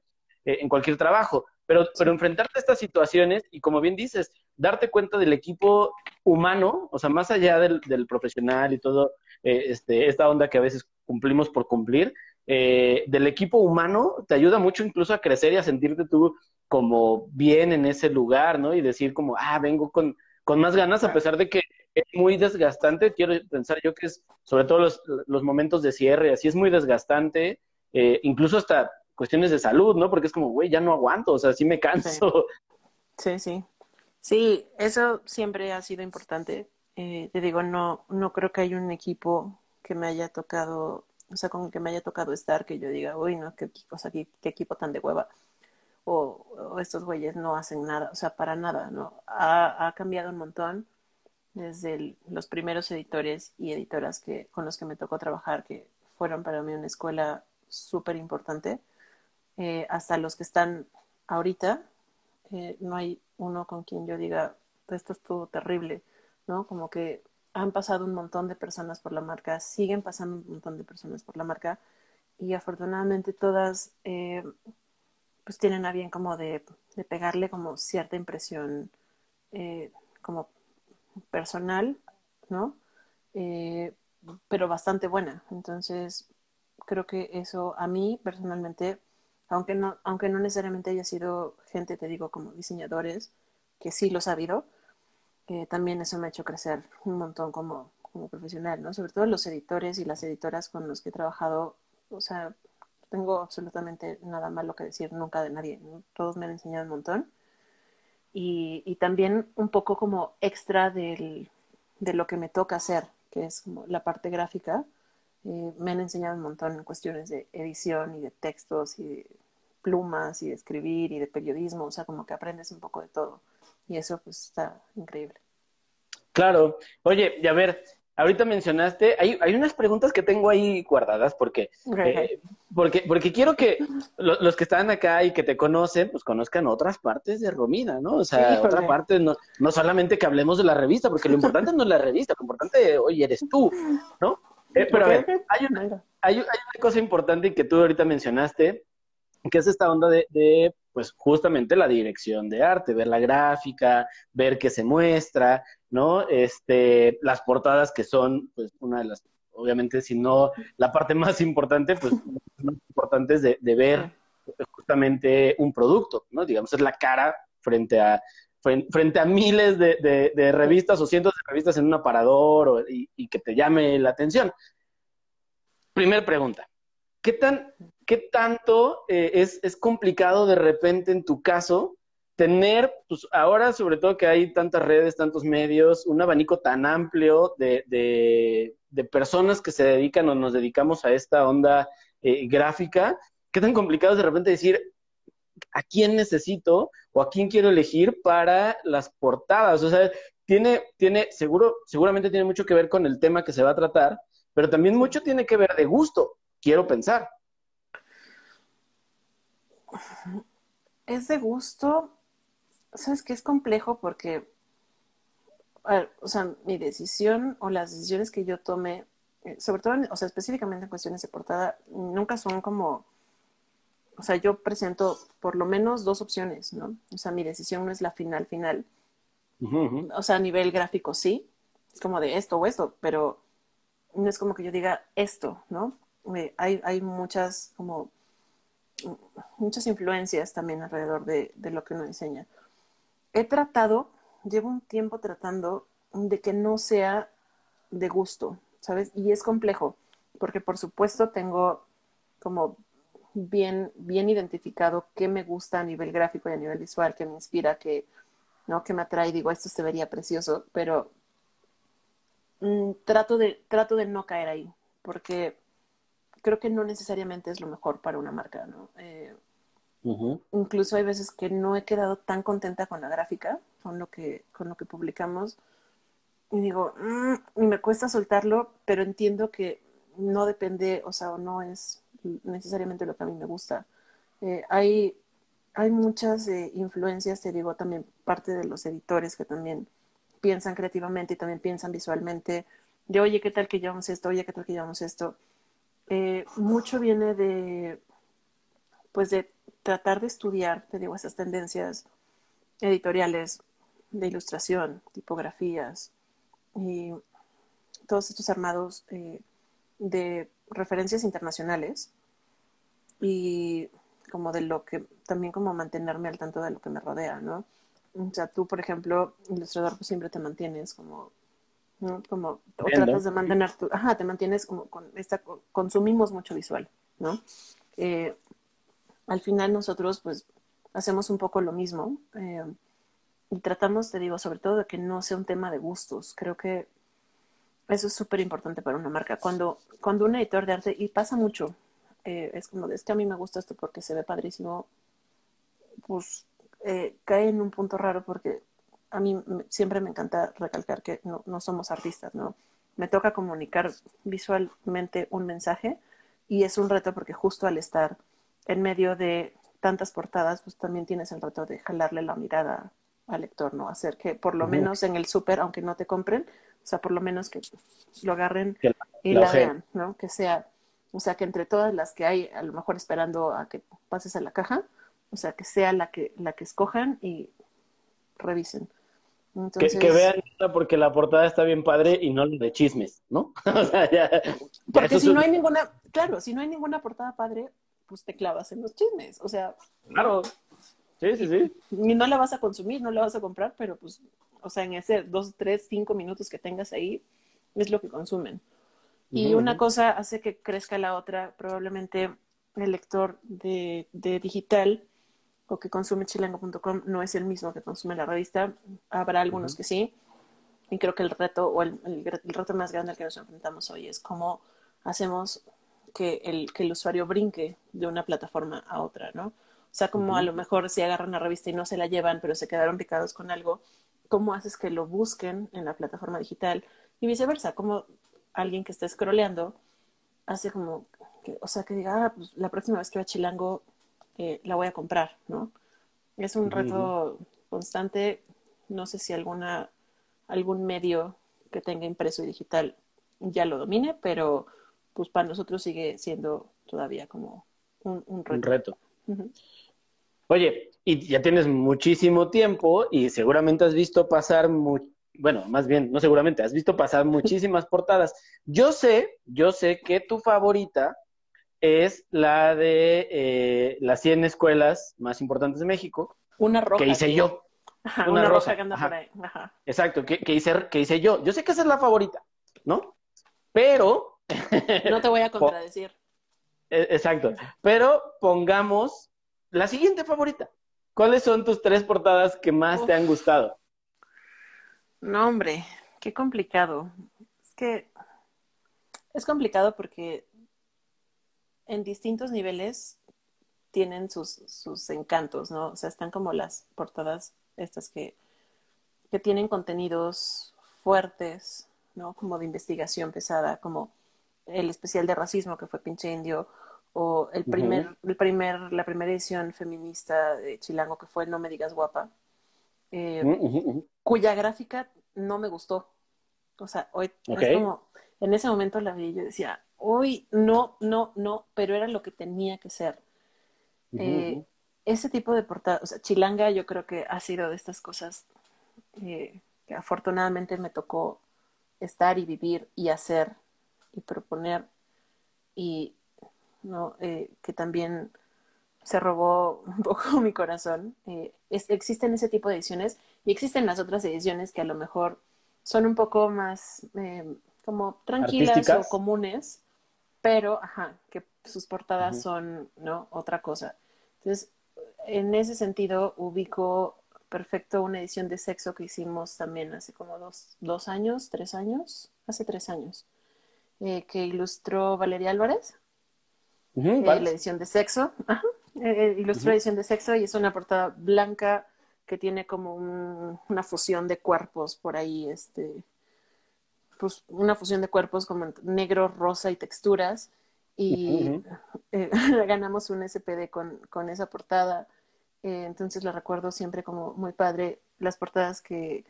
eh, en cualquier trabajo. Pero, pero enfrentarte a estas situaciones y como bien dices, darte cuenta del equipo humano, o sea, más allá del, del profesional y todo, eh, este, esta onda que a veces cumplimos por cumplir, eh, del equipo humano te ayuda mucho incluso a crecer y a sentirte tú como bien en ese lugar, ¿no? Y decir como, ah, vengo con, con más ganas, a pesar de que muy desgastante, quiero pensar yo que es, sobre todo los, los momentos de cierre, así es muy desgastante, eh, incluso hasta cuestiones de salud, ¿no? Porque es como, güey, ya no aguanto, o sea, sí me canso. Sí, sí. Sí, eso siempre ha sido importante. Eh, te digo, no, no creo que haya un equipo que me haya tocado, o sea, con el que me haya tocado estar, que yo diga, uy, no, qué, o sea, qué, equipo tan de hueva. O, o, estos güeyes no hacen nada, o sea, para nada, ¿no? Ha, ha cambiado un montón desde los primeros editores y editoras que, con los que me tocó trabajar, que fueron para mí una escuela súper importante, eh, hasta los que están ahorita, eh, no hay uno con quien yo diga, esto estuvo terrible, ¿no? Como que han pasado un montón de personas por la marca, siguen pasando un montón de personas por la marca y afortunadamente todas eh, pues tienen a bien como de, de pegarle como cierta impresión como personal, ¿no? Eh, pero bastante buena. Entonces, creo que eso a mí personalmente, aunque no, aunque no necesariamente haya sido gente, te digo, como diseñadores, que sí lo ha habido, eh, también eso me ha hecho crecer un montón como, como profesional, ¿no? Sobre todo los editores y las editoras con los que he trabajado, o sea, tengo absolutamente nada malo que decir nunca de nadie, todos me han enseñado un montón y, también un poco como extra del, de lo que me toca hacer, que es como la parte gráfica. Eh, me han enseñado un montón en cuestiones de edición y de textos y de plumas y de escribir y de periodismo, o sea, como que aprendes un poco de todo. Y eso pues está increíble. Claro. Oye, y a ver, ahorita mencionaste, hay, hay unas preguntas que tengo ahí guardadas porque, eh, porque, porque quiero que los que están acá y que te conocen, pues conozcan otras partes de Romina, ¿no? O sea, otra parte, no, no solamente que hablemos de la revista, porque lo importante no es la revista, lo importante, oye, eres tú, ¿no? Eh, pero a ver, hay una, hay, una cosa importante que tú ahorita mencionaste, que es esta onda de, de pues justamente la dirección de arte, ver la gráfica, ver qué se muestra, ¿no? Este, las portadas que son, pues, una de las, obviamente, si no la parte más importante, pues, más importantes de, de ver justamente un producto, ¿no? Digamos, es la cara frente a, frente a miles de, revistas o cientos de revistas en un aparador y, que te llame la atención. Primer pregunta, ¿qué, tan, qué tanto eh, es, es complicado de repente en tu caso tener, pues ahora sobre todo que hay tantas redes, tantos medios, un abanico tan amplio de, de, personas que se dedican o nos dedicamos a esta onda eh, gráfica, qué tan complicado es de repente decir a quién necesito o a quién quiero elegir para las portadas. O sea, tiene, tiene, seguro, seguramente tiene mucho que ver con el tema que se va a tratar, pero también mucho tiene que ver de gusto, quiero pensar. Es de gusto, sabes que es complejo porque, o sea, mi decisión o las decisiones que yo tome, eh, sobre todo, o sea, específicamente en cuestiones de portada, nunca son como, o sea, yo presento por lo menos dos opciones, ¿no? O sea, mi decisión no es la final final. O sea, a nivel gráfico sí, es como de esto o esto, pero no es como que yo diga esto, ¿no? Eh, hay, hay muchas como muchas influencias también alrededor de, lo que uno enseña he tratado, llevo un tiempo tratando de que no sea de gusto, ¿sabes? Y es complejo, porque por supuesto tengo como bien, bien identificado qué me gusta a nivel gráfico y a nivel visual, qué me inspira, que, ¿no? que me atrae, digo, esto se vería precioso, pero mm, trato, de, trato de no caer ahí, porque creo que no necesariamente es lo mejor para una marca, ¿no? Eh, Incluso hay veces que no he quedado tan contenta con la gráfica, con lo que, con lo que publicamos. Y digo, mm", y me cuesta soltarlo, pero entiendo que no depende, o sea, no es necesariamente lo que a mí me gusta. Eh, hay, hay muchas eh, influencias, te digo, también parte de los editores que también piensan creativamente y también piensan visualmente, de oye, ¿qué tal que llevamos esto? Oye, ¿qué tal que llevamos esto? Eh, mucho viene de, pues de tratar de estudiar, te digo, esas tendencias editoriales de ilustración, tipografías y todos estos armados eh, de referencias internacionales y como de lo que también como mantenerme al tanto de lo que me rodea, ¿no? O sea, tú, por ejemplo, ilustrador, pues siempre te mantienes como, ¿no? Como, o tratas de mantener tu, ajá, te mantienes como con esta, consumimos mucho visual, ¿no? Eh, al final nosotros pues hacemos un poco lo mismo eh, y tratamos, te digo, sobre todo de que no sea un tema de gustos. Creo que eso es súper importante para una marca. Cuando, cuando un editor de arte, y pasa mucho, eh, es como, es que a mí me gusta esto porque se ve padrísimo, pues eh, cae en un punto raro porque a mí siempre me encanta recalcar que no, no somos artistas, ¿no? Me toca comunicar visualmente un mensaje y es un reto porque justo al estar en medio de tantas portadas, pues también tienes el reto de jalarle la mirada al lector, ¿no? Hacer que por lo menos en el súper, aunque no te compren, o sea, por lo menos que lo agarren y la, vean, ¿no? Que sea, o sea, que entre todas las que hay, a lo mejor esperando a que pases a la caja, o sea, que sea la que, la que escojan y revisen. Que, vean porque la portada está bien padre y no de chismes, ¿no? o sea, ya, porque si no hay ninguna, claro, si no hay ninguna portada padre, pues te clavas en los chismes. O sea, claro. Sí, sí, sí. Y no la vas a consumir, no la vas a comprar, pero pues, o sea, en ese dos, tres, cinco minutos que tengas ahí, es lo que consumen. Y una cosa hace que crezca la otra. Probablemente el lector de, de digital o que consume chilango.com no es el mismo que consume la revista. Habrá algunos que sí. Y creo que el reto o el, el, el, reto más grande al que nos enfrentamos hoy es cómo hacemos que el, que el usuario brinque de una plataforma a otra, ¿no? O sea, como a lo mejor si agarran la revista y no se la llevan, pero se quedaron picados con algo, ¿cómo haces que lo busquen en la plataforma digital? Y viceversa, como alguien que esté scrolleando hace como, que, o sea, que diga, ah, pues la próxima vez que va a Chilango eh, la voy a comprar, ¿no? Es un reto constante. No sé si alguna, algún medio que tenga impreso y digital ya lo domine, pero pues para nosotros sigue siendo todavía como un, reto. Oye, y ya tienes muchísimo tiempo y seguramente has visto pasar, bueno, más bien, no seguramente, has visto pasar muchísimas portadas. Yo sé, yo sé que tu favorita es la de eh, las 100 escuelas más importantes de México. Una roja. Que hice yo. una, roja que anda por ahí. Exacto, que, hice, que hice yo. Yo sé que esa es la favorita, ¿no? Pero... no te voy a contradecir. E, exacto. Pero pongamos la siguiente favorita. ¿Cuáles son tus tres portadas que más te han gustado? No, hombre, qué complicado. Es que es complicado porque en distintos niveles tienen sus, sus encantos, ¿no? O sea, están como las portadas estas que, que tienen contenidos fuertes, ¿no? Como de investigación pesada, como el especial de racismo que fue Pinche Indio, o el primer, el primer, la primera edición feminista de Chilango que fue No me digas guapa, eh, cuya gráfica no me gustó. O sea, hoy es como, en ese momento la vi y yo decía, uy, no, no, no, pero era lo que tenía que ser. Eh, ese tipo de portada, o sea, Chilanga yo creo que ha sido de estas cosas eh, que afortunadamente me tocó estar y vivir y hacer y proponer y ¿no? Eh, que también se robó un poco mi corazón. existen ese tipo de ediciones y existen las otras ediciones que a lo mejor son un poco más como tranquilas o comunes, pero, ajá, que sus portadas son, ¿no? Otra cosa. Entonces, en ese sentido, ubico perfecto una edición de sexo que hicimos también hace como dos, dos años, tres años, hace tres años, eh, que ilustró Valeria Álvarez. Eh, la edición de sexo, ajá, eh, ilustró la edición de sexo y es una portada blanca que tiene como una fusión de cuerpos por ahí, este, pues, una fusión de cuerpos como negro, rosa y texturas. Y eh, ganamos un SPD con, con esa portada. Eh, entonces la recuerdo siempre como muy padre. Las portadas que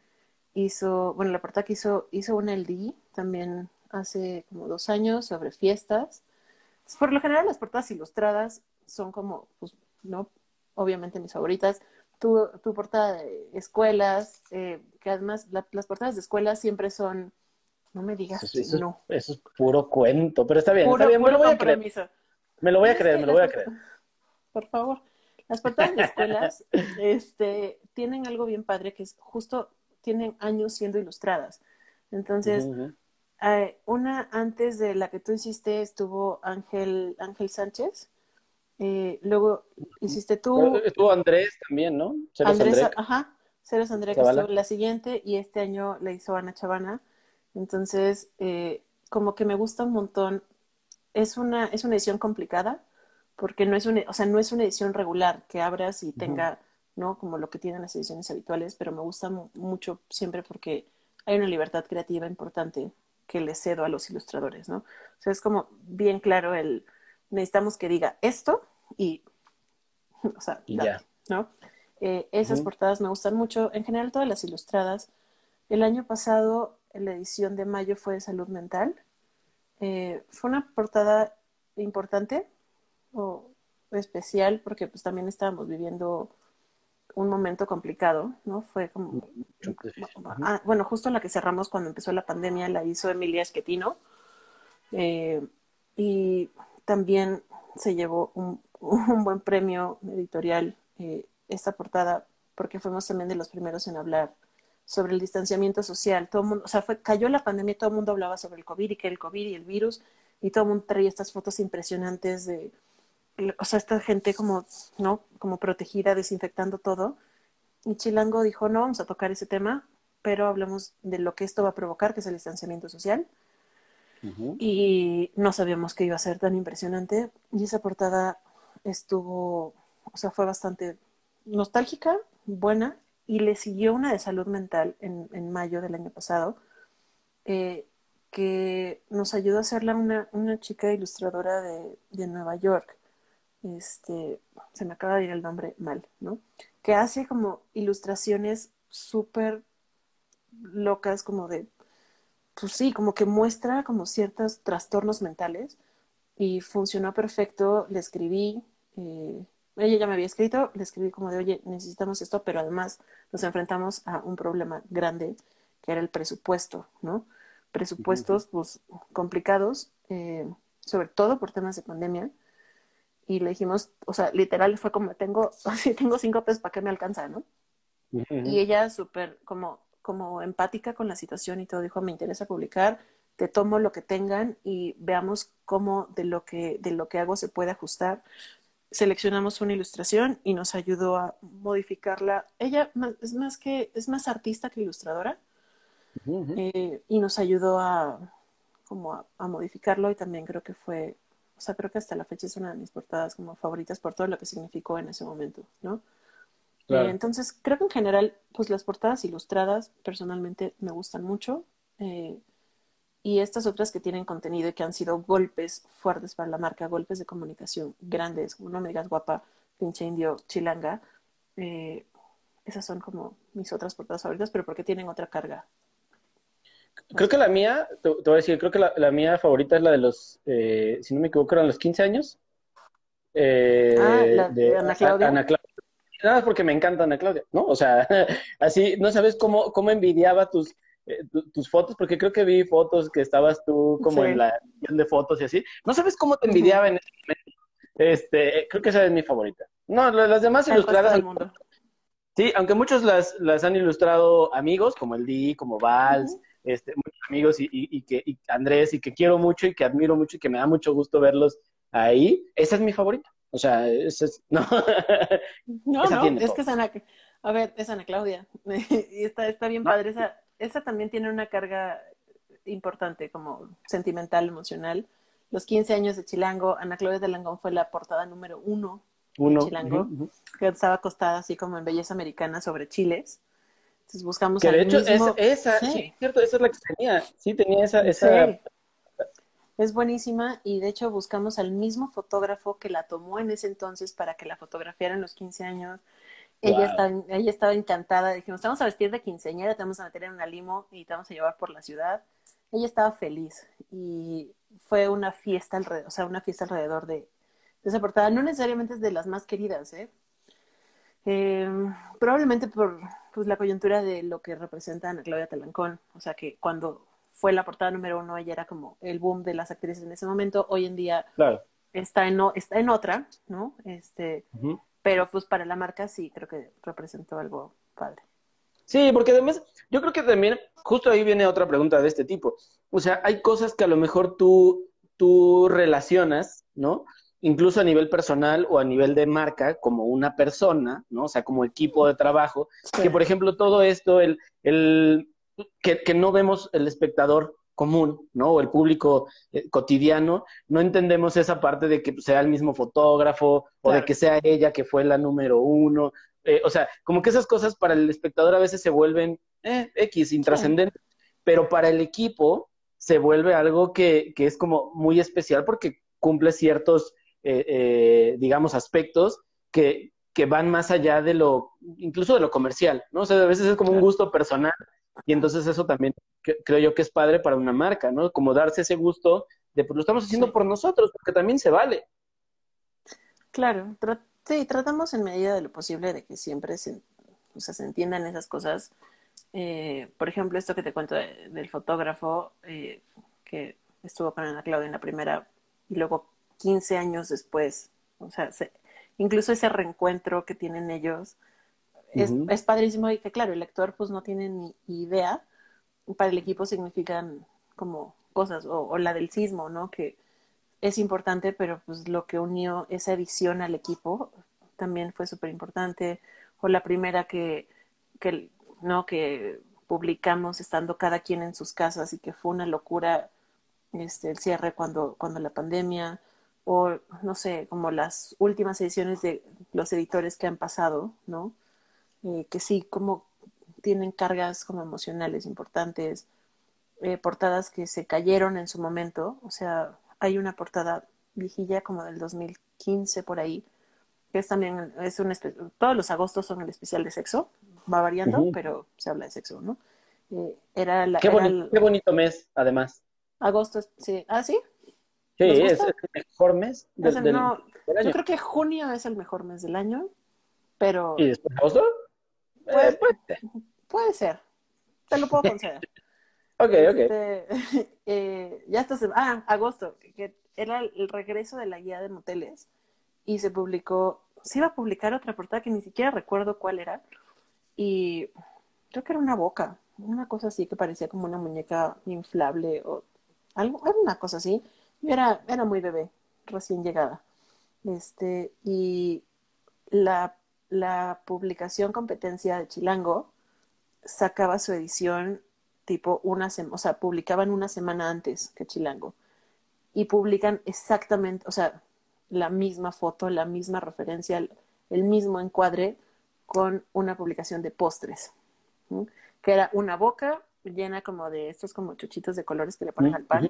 hizo, bueno, la portada que hizo, hizo una LD también hace como dos años sobre fiestas. Por lo general las portadas ilustradas son como, pues, ¿no? Obviamente mis favoritas. Tu, tu portada de escuelas, eh, que además las portadas de escuelas siempre son no me digas eso, no. Eso es puro cuento, pero está bien, está bien, me lo voy a creer. Me lo voy a creer, me lo voy a creer. Por favor. Las portadas de escuelas este, tienen algo bien padre que es justo, tienen años siendo ilustradas. Entonces, eh, una antes de la que tú hiciste estuvo Ángel, Ángel Sánchez. Eh, luego hiciste tú. Estuvo Andrés también, ¿no? Andrés, ajá. Ceros Andrés que estuvo la siguiente y este año le hizo Ana Chavana. Entonces, eh, como que me gusta un montón. Es una, es una edición complicada porque no es una, o sea, no es una edición regular que abras y tenga, ¿no? Como lo que tienen las ediciones habituales, pero me gusta mucho siempre porque hay una libertad creativa importante que le cedo a los ilustradores, ¿no? O sea, es como bien claro el, necesitamos que diga esto y, o sea, ya. ¿no? Eh, esas portadas me gustan mucho. En general, todas las ilustradas. El año pasado la edición de mayo fue de salud mental. Eh, fue una portada importante o especial porque pues también estábamos viviendo un momento complicado, ¿no? Fue como... Ah, bueno, justo la que cerramos cuando empezó la pandemia la hizo Emilia Esquetino eh, y también se llevó un, buen premio editorial eh, esta portada porque fuimos también de los primeros en hablar sobre el distanciamiento social. Todo mundo, o sea, fue, cayó la pandemia, todo el mundo hablaba sobre el COVID y que el COVID y el virus, y todo el mundo traía estas fotos impresionantes de, o sea, esta gente como, ¿no? Como protegida, desinfectando todo. Y Chilango dijo, no, vamos a tocar ese tema, pero hablamos de lo que esto va a provocar, que es el distanciamiento social. Y no sabíamos que iba a ser tan impresionante. Y esa portada estuvo, o sea, fue bastante nostálgica, buena, y le siguió una de salud mental en, en mayo del año pasado, eh, que nos ayudó a hacerla una, una chica ilustradora de, de, Nueva York. Este, se me acaba de ir el nombre mal, ¿no? Que hace como ilustraciones súper locas, como de, pues sí, como que muestra como ciertos trastornos mentales y funcionó perfecto. Le escribí, eh, ella ya me había escrito, le escribí como de, oye, necesitamos esto, pero además nos enfrentamos a un problema grande, que era el presupuesto, ¿no? Presupuestos, pues, complicados. Eh, sobre todo por temas de pandemia. Y le dijimos, o sea, literal fue como, tengo, así tengo cinco pesos, ¿para qué me alcanza, no? Y ella súper como, como empática con la situación y todo, dijo, me interesa publicar, te tomo lo que tengan y veamos cómo de lo que, de lo que hago se puede ajustar. Seleccionamos una ilustración y nos ayudó a modificarla. Ella es más que, es más artista que ilustradora. Eh, y nos ayudó a como a, modificarlo y también creo que fue, o sea, creo que hasta la fecha es una de mis portadas como favoritas por todo lo que significó en ese momento, ¿no? Eh, entonces, creo que en general, pues las portadas ilustradas personalmente me gustan mucho. Eh, y estas otras que tienen contenido y que han sido golpes fuertes para la marca, golpes de comunicación grandes, como no me digas guapa, pinche indio, chilanga, eh, esas son como mis otras portadas favoritas, pero porque tienen otra carga. Creo que la mía, te, voy a decir, creo que la, mía favorita es la de los, eh, si no me equivoco, eran los 15 años. Eh, ah, la de, Ana Claudia. Ana Claudia. Nada más porque me encanta Ana Claudia, ¿no? O sea, así, no sabes cómo, cómo envidiaba tus, eh, tus fotos, porque creo que vi fotos que estabas tú como en la de fotos y así. No sabes cómo te envidiaba en ese momento. Este, creo que esa es mi favorita. No, las demás ilustradas. Del mundo. Sí, aunque muchos las, las han ilustrado amigos, como el Di, como Vals, este, muchos amigos y, que Andrés, y que quiero mucho y que admiro mucho y que me da mucho gusto verlos ahí. Esa es mi favorita. O sea, esa es, no. no, no, es que es Ana, a ver, es Ana Claudia. y está, está bien padre esa, esa también tiene una carga importante, como sentimental, emocional. Los 15 años de Chilango, Ana Claudia de Langón fue la portada número uno, de Chilango, que estaba acostada así como en belleza americana sobre chiles. Entonces buscamos que de hecho esa, sí. cierto, esa es la que tenía, sí tenía esa, esa... Es buenísima y de hecho buscamos al mismo fotógrafo que la tomó en ese entonces para que la fotografiara en los 15 años. Ella, estaba, ella estaba encantada. Dijimos, vamos a vestir de quinceañera, te vamos a meter en una limo y te vamos a llevar por la ciudad. Ella estaba feliz y fue una fiesta alrededor, o sea, una fiesta alrededor de, esa portada. No necesariamente es de las más queridas, ¿eh? Em, probablemente por pues, la coyuntura de lo que representa Ana Claudia Talancón. O sea, que cuando fue la portada número uno, ella era como el boom de las actrices en ese momento. Hoy en día está, en, está en otra, ¿no? Este, pero pues para la marca sí, creo que representó algo padre. Sí, porque además yo creo que también, justo ahí viene otra pregunta de este tipo. O sea, hay cosas que a lo mejor tú, tú relacionas, ¿no? Incluso a nivel personal o a nivel de marca, como una persona, ¿no? O sea, como equipo de trabajo, que por ejemplo todo esto, el, el que, que no vemos el espectador común, ¿no? O el público eh, cotidiano, no entendemos esa parte de que sea el mismo fotógrafo o de que sea ella que fue la número uno. Eh, o sea, como que esas cosas para el espectador a veces se vuelven eh, X, intrascendentes, pero para el equipo se vuelve algo que, que, es como muy especial porque cumple ciertos, digamos, aspectos que, que van más allá de lo, incluso de lo comercial, ¿no? O sea, a veces es como un gusto personal y entonces eso también creo yo que es padre para una marca, ¿no? Como darse ese gusto de, pues lo estamos haciendo por nosotros, porque también se vale. Claro, sí, tratamos en medida de lo posible de que siempre se, o sea, se entiendan esas cosas. Eh, por ejemplo, esto que te cuento del fotógrafo eh, que estuvo con Ana Claudia en la primera y luego 15 años después, o sea, incluso ese reencuentro que tienen ellos, es, es, padrísimo y que claro, el lector pues no tiene ni idea, para el equipo significan como cosas, o, la del sismo, ¿no? Que es importante, pero pues lo que unió esa edición al equipo también fue súper importante, o la primera que, que, ¿no? Que publicamos estando cada quien en sus casas y que fue una locura este, el cierre cuando, cuando la pandemia, o no sé, como las últimas ediciones de los editores que han pasado, ¿no? Eh, que sí, como tienen cargas como emocionales importantes, eh, portadas que se cayeron en su momento, o sea, hay una portada viejilla como del 2015 por ahí, que es también, es un, todos los agostos son el especial de sexo, va variando, pero se habla de sexo, ¿no? Eh, era la, qué, bonito, mes, además. Agosto, sí. ¿Ah, sí? Sí, es, el mejor mes del, año. Yo creo que junio es el mejor mes del año, pero... ¿Y después agosto? Puede, eh, puede, ser. Te lo puedo conceder. ok, este, eh, ya estás. Ah, agosto. Que era el regreso de la guía de moteles y se publicó, se iba a publicar otra portada que ni siquiera recuerdo cuál era y creo que era una boca, una cosa así que parecía como una muñeca inflable o algo, era una cosa así. Yo era, era muy bebé, recién llegada. Este, y la, la publicación competencia de Chilango sacaba su edición tipo una semana, o sea, publicaban una semana antes que Chilango. Y publican exactamente, o sea, la misma foto, la misma referencia, el, mismo encuadre con una publicación de postres, que era una boca llena como de estos como chuchitos de colores que le ponen al pan.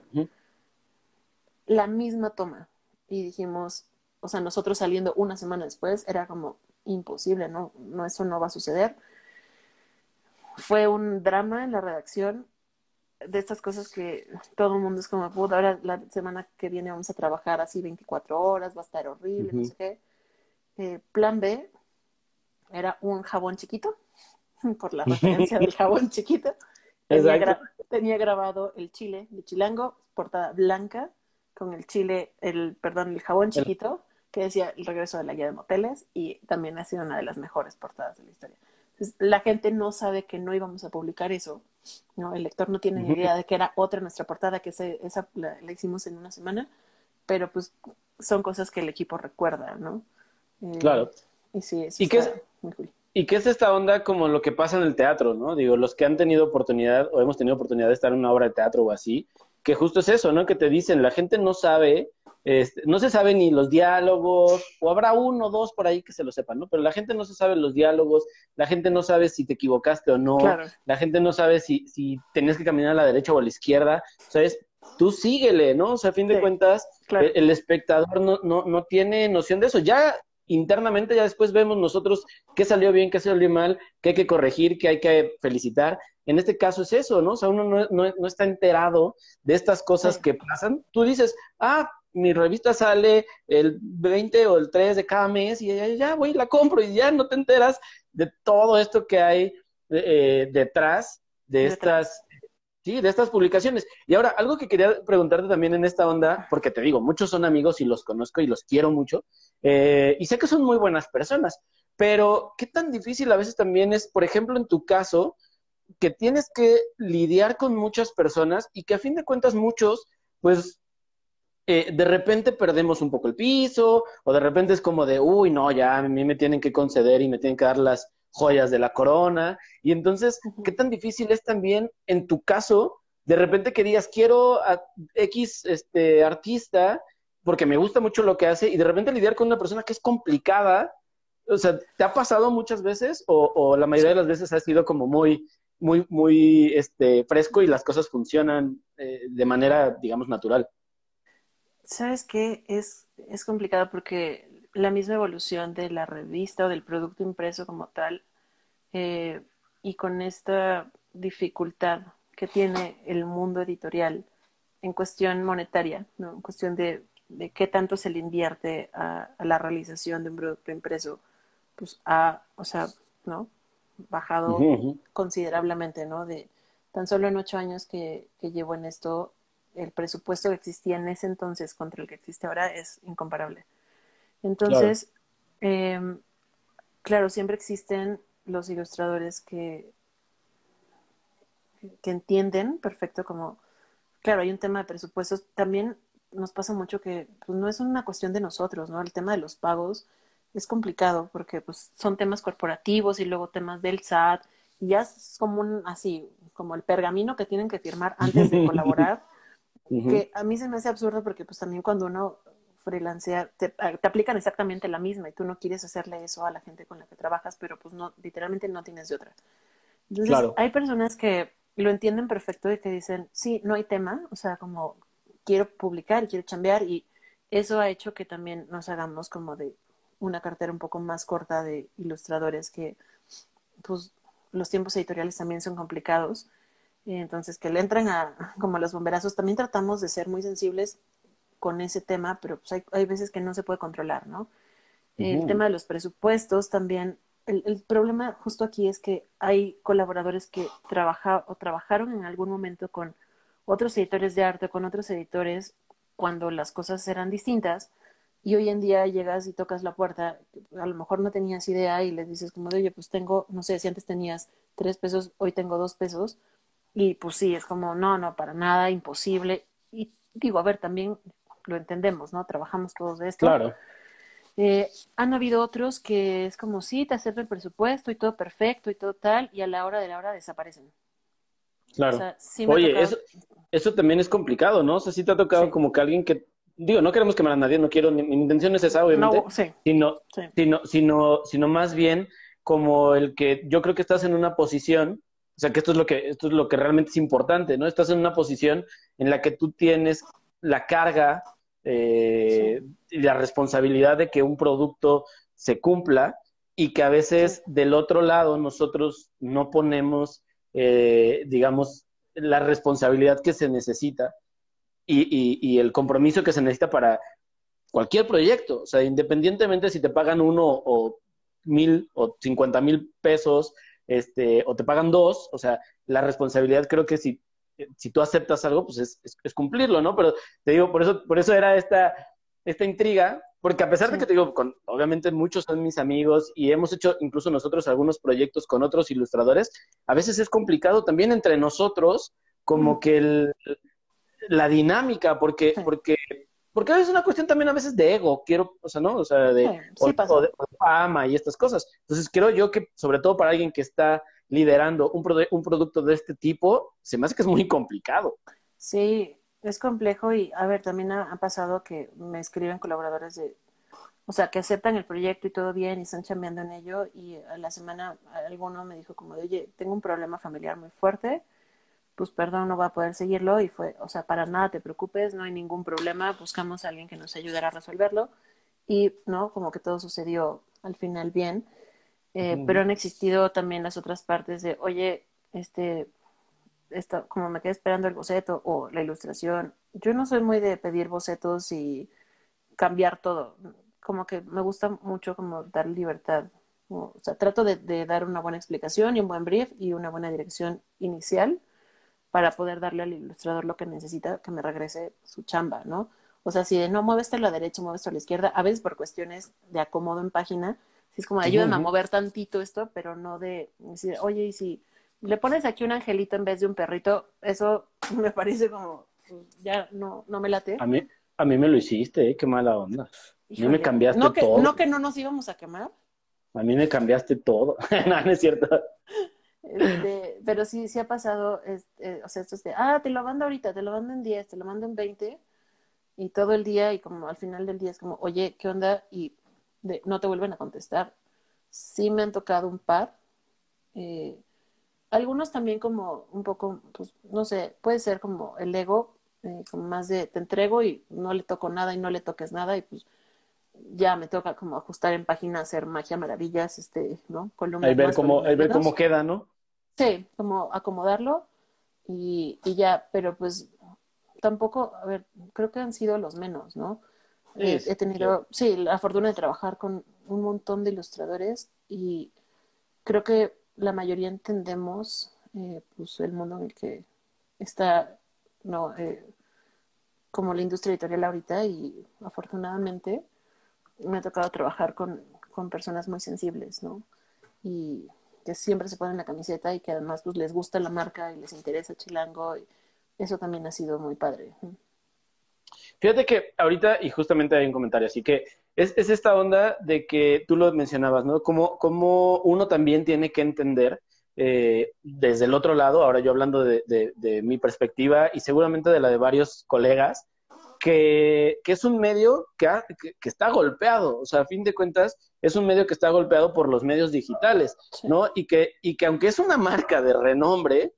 La misma toma. Y dijimos, o sea, nosotros saliendo una semana después, era como imposible, ¿no? no eso no va a suceder fue un drama en la redacción de estas cosas que todo el mundo es como, puta, ahora la semana que viene vamos a trabajar así 24 horas, va a estar horrible, no sé qué. Eh, plan B era un jabón chiquito, por la referencia del jabón chiquito. Tenía, tenía, grabado el chile de Chilango, portada blanca, con el chile, el, perdón, el jabón chiquito, que decía el regreso de la guía de moteles, y también ha sido una de las mejores portadas de la historia la gente no sabe que no íbamos a publicar eso, ¿no? El lector no tiene ni idea de que era otra nuestra portada, que esa la, hicimos en una semana, pero pues son cosas que el equipo recuerda, ¿no? Eh, claro. Y sí, ¿Y qué, es, ¿Y qué es esta onda como lo que pasa en el teatro, no? Digo, los que han tenido oportunidad o hemos tenido oportunidad de estar en una obra de teatro o así, que justo es eso, ¿no? Que te dicen, la gente no sabe este, no se sabe ni los diálogos, o habrá uno o dos por ahí que se lo sepan, ¿no? Pero la gente no se sabe los diálogos, la gente no sabe si te equivocaste o no, la gente no sabe si, si tenías que caminar a la derecha o a la izquierda, ¿sabes? Tú síguele, ¿no? O sea, a fin de cuentas, el, espectador no, no, no tiene noción de eso. Ya internamente, ya después vemos nosotros qué salió bien, qué salió mal, qué hay que corregir, qué hay que felicitar. En este caso es eso, ¿no? O sea, uno no, no, está enterado de estas cosas que pasan. Tú dices, ah, mi revista sale el 20 o el 3 de cada mes y ya, ya voy, la compro y ya no te enteras de todo esto que hay eh, detrás de estas, sí, de estas publicaciones. Y ahora, algo que quería preguntarte también en esta onda, porque te digo, muchos son amigos y los conozco y los quiero mucho, eh, y sé que son muy buenas personas, pero ¿qué tan difícil a veces también es, por ejemplo, en tu caso, que tienes que lidiar con muchas personas y que a fin de cuentas muchos, pues eh, de repente perdemos un poco el piso, o de repente es como de, uy, no, ya a mí me tienen que conceder y me tienen que dar las joyas de la corona. Y entonces, ¿qué tan difícil es también en tu caso, de repente que digas, quiero a X este, artista porque me gusta mucho lo que hace, y de repente lidiar con una persona que es complicada? O sea, ¿te ha pasado muchas veces o, la mayoría de las veces ha sido como muy, muy, muy este, fresco y las cosas funcionan eh, de manera, digamos, natural? ¿Sabes qué? Es, es complicado porque la misma evolución de la revista o del producto impreso como tal, eh, y con esta dificultad que tiene el mundo editorial en cuestión monetaria, ¿no? en cuestión de, de qué tanto se le invierte a, la realización de un producto impreso, pues ha, o sea, ¿no? bajado considerablemente, ¿no? De tan solo en ocho años que, que llevo en esto, el presupuesto que existía en ese entonces contra el que existe ahora es incomparable. Entonces, em, claro, siempre existen los ilustradores que, que entienden perfecto como, claro, hay un tema de presupuestos. También nos pasa mucho que pues, no es una cuestión de nosotros, ¿no? El tema de los pagos es complicado porque pues, son temas corporativos y luego temas del SAT. Y ya es como un, así, como el pergamino que tienen que firmar antes de colaborar que a mí se me hace absurdo porque pues también cuando uno freelancea, te, te, aplican exactamente la misma y tú no quieres hacerle eso a la gente con la que trabajas, pero pues no, literalmente no tienes de otra. Entonces, hay personas que lo entienden perfecto y que dicen, sí, no hay tema, o sea, como quiero publicar, quiero chambear y eso ha hecho que también nos hagamos como de una cartera un poco más corta de ilustradores que pues los tiempos editoriales también son complicados entonces, que le entren a como a los bomberazos. También tratamos de ser muy sensibles con ese tema, pero pues hay, hay veces que no se puede controlar, ¿no? El tema de los presupuestos también. El, el, problema justo aquí es que hay colaboradores que trabaja, o trabajaron en algún momento con otros editores de arte, con otros editores, cuando las cosas eran distintas y hoy en día llegas y tocas la puerta, a lo mejor no tenías idea y les dices como de, oye, pues tengo, no sé, si antes tenías tres pesos, hoy tengo dos pesos. Y pues sí, es como, no, no, para nada, imposible. Y digo, a ver, también lo entendemos, ¿no? Trabajamos todos de esto. Claro. Eh, han habido otros que es como, sí, te acepto el presupuesto y todo perfecto y todo tal, y a la hora de la hora desaparecen. Claro. Oye, eso, eso también es complicado, ¿no? O sea, sí te ha tocado como que alguien que, digo, no queremos quemar a nadie, no quiero, mi, intención es esa, obviamente, no, sí. Sino, sino, sino, sino más bien como el que yo creo que estás en una posición, o sea, que esto es lo que, esto es lo que realmente es importante, ¿no? Estás en una posición en la que tú tienes la carga eh, y la responsabilidad de que un producto se cumpla y que a veces del otro lado nosotros no ponemos, eh, digamos, la responsabilidad que se necesita y, el compromiso que se necesita para cualquier proyecto. O sea, independientemente si te pagan uno o mil o cincuenta mil pesos, este, o te pagan dos, o sea, la responsabilidad creo que si, si tú aceptas algo, pues es, es, cumplirlo, ¿no? Pero te digo, por eso, por eso era esta, esta intriga, porque a pesar de que te digo, con, obviamente muchos son mis amigos y hemos hecho incluso nosotros algunos proyectos con otros ilustradores, a veces es complicado también entre nosotros como que el, la dinámica, porque, porque, porque es una cuestión también a veces de ego, quiero, o sea, ¿no? O sea, de, de, fama y estas cosas. Entonces creo yo que, sobre todo para alguien que está liderando un, un producto de este tipo, se me hace que es muy complicado. Sí, es complejo y, a ver, también ha, pasado que me escriben colaboradores de, o sea, que aceptan el proyecto y todo bien y están chambeando en ello y a la semana alguno me dijo como de, oye, tengo un problema familiar muy fuerte, pues perdón, no va a poder seguirlo y fue, o sea, para nada te preocupes, no hay ningún problema, buscamos a alguien que nos ayudara a resolverlo y, ¿no? Como que todo sucedió al final bien, eh, pero han existido también las otras partes de, oye, este, como me quedé esperando el boceto o la ilustración, yo no soy muy de pedir bocetos y cambiar todo. Como que me gusta mucho como dar libertad. O sea, trato de, dar una buena explicación y un buen brief y una buena dirección inicial para poder darle al ilustrador lo que necesita que me regrese su chamba, ¿no? O sea, si de no mueves a la derecha, mueves a la izquierda, a veces por cuestiones de acomodo en página, si es como ayúdame a mover tantito esto, pero no de decir, oye, y si le pones aquí un angelito en vez de un perrito, eso me parece como, ya no, no me late. A mí, a mí me lo hiciste, ¿eh? qué mala onda. a mí me cambiaste todo. No que no nos íbamos a quemar. A mí me cambiaste todo. no, no es cierto. Este, pero sí, sí ha pasado, este, o sea, esto es de, ah, te lo mando ahorita, te lo mando en 10, te lo mando en 20, y todo el día, y como al final del día es como, oye, ¿qué onda? Y no te vuelven a contestar. Sí me han tocado un par, eh, algunos también como un poco, pues, no sé, puede ser como el ego, eh, como más de te entrego y no le toco nada y no le toques nada y pues ya me toca como ajustar en página, hacer magia maravillas, este, ¿no? Ahí ver cómo, ahí ver cómo queda, ¿no? Sí, como acomodarlo y, y ya, pero pues tampoco, a ver, creo que han sido los menos, ¿no? Eh, he tenido, sí, la fortuna de trabajar con un montón de ilustradores y creo que la mayoría entendemos eh, pues el mundo en el que está no eh, como la industria editorial ahorita y afortunadamente me ha tocado trabajar con, con personas muy sensibles no y que siempre se ponen la camiseta y que además pues les gusta la marca y les interesa Chilango y eso también ha sido muy padre Fíjate que ahorita, y justamente hay un comentario, así que es, es esta onda de que tú lo mencionabas, ¿no? Como, como uno también tiene que entender eh, desde el otro lado, ahora yo hablando de, de, mi perspectiva y seguramente de la de varios colegas, que, que es un medio que, que, está golpeado, o sea, a fin de cuentas, es un medio que está golpeado por los medios digitales, ¿no? Y que, y que aunque es una marca de renombre,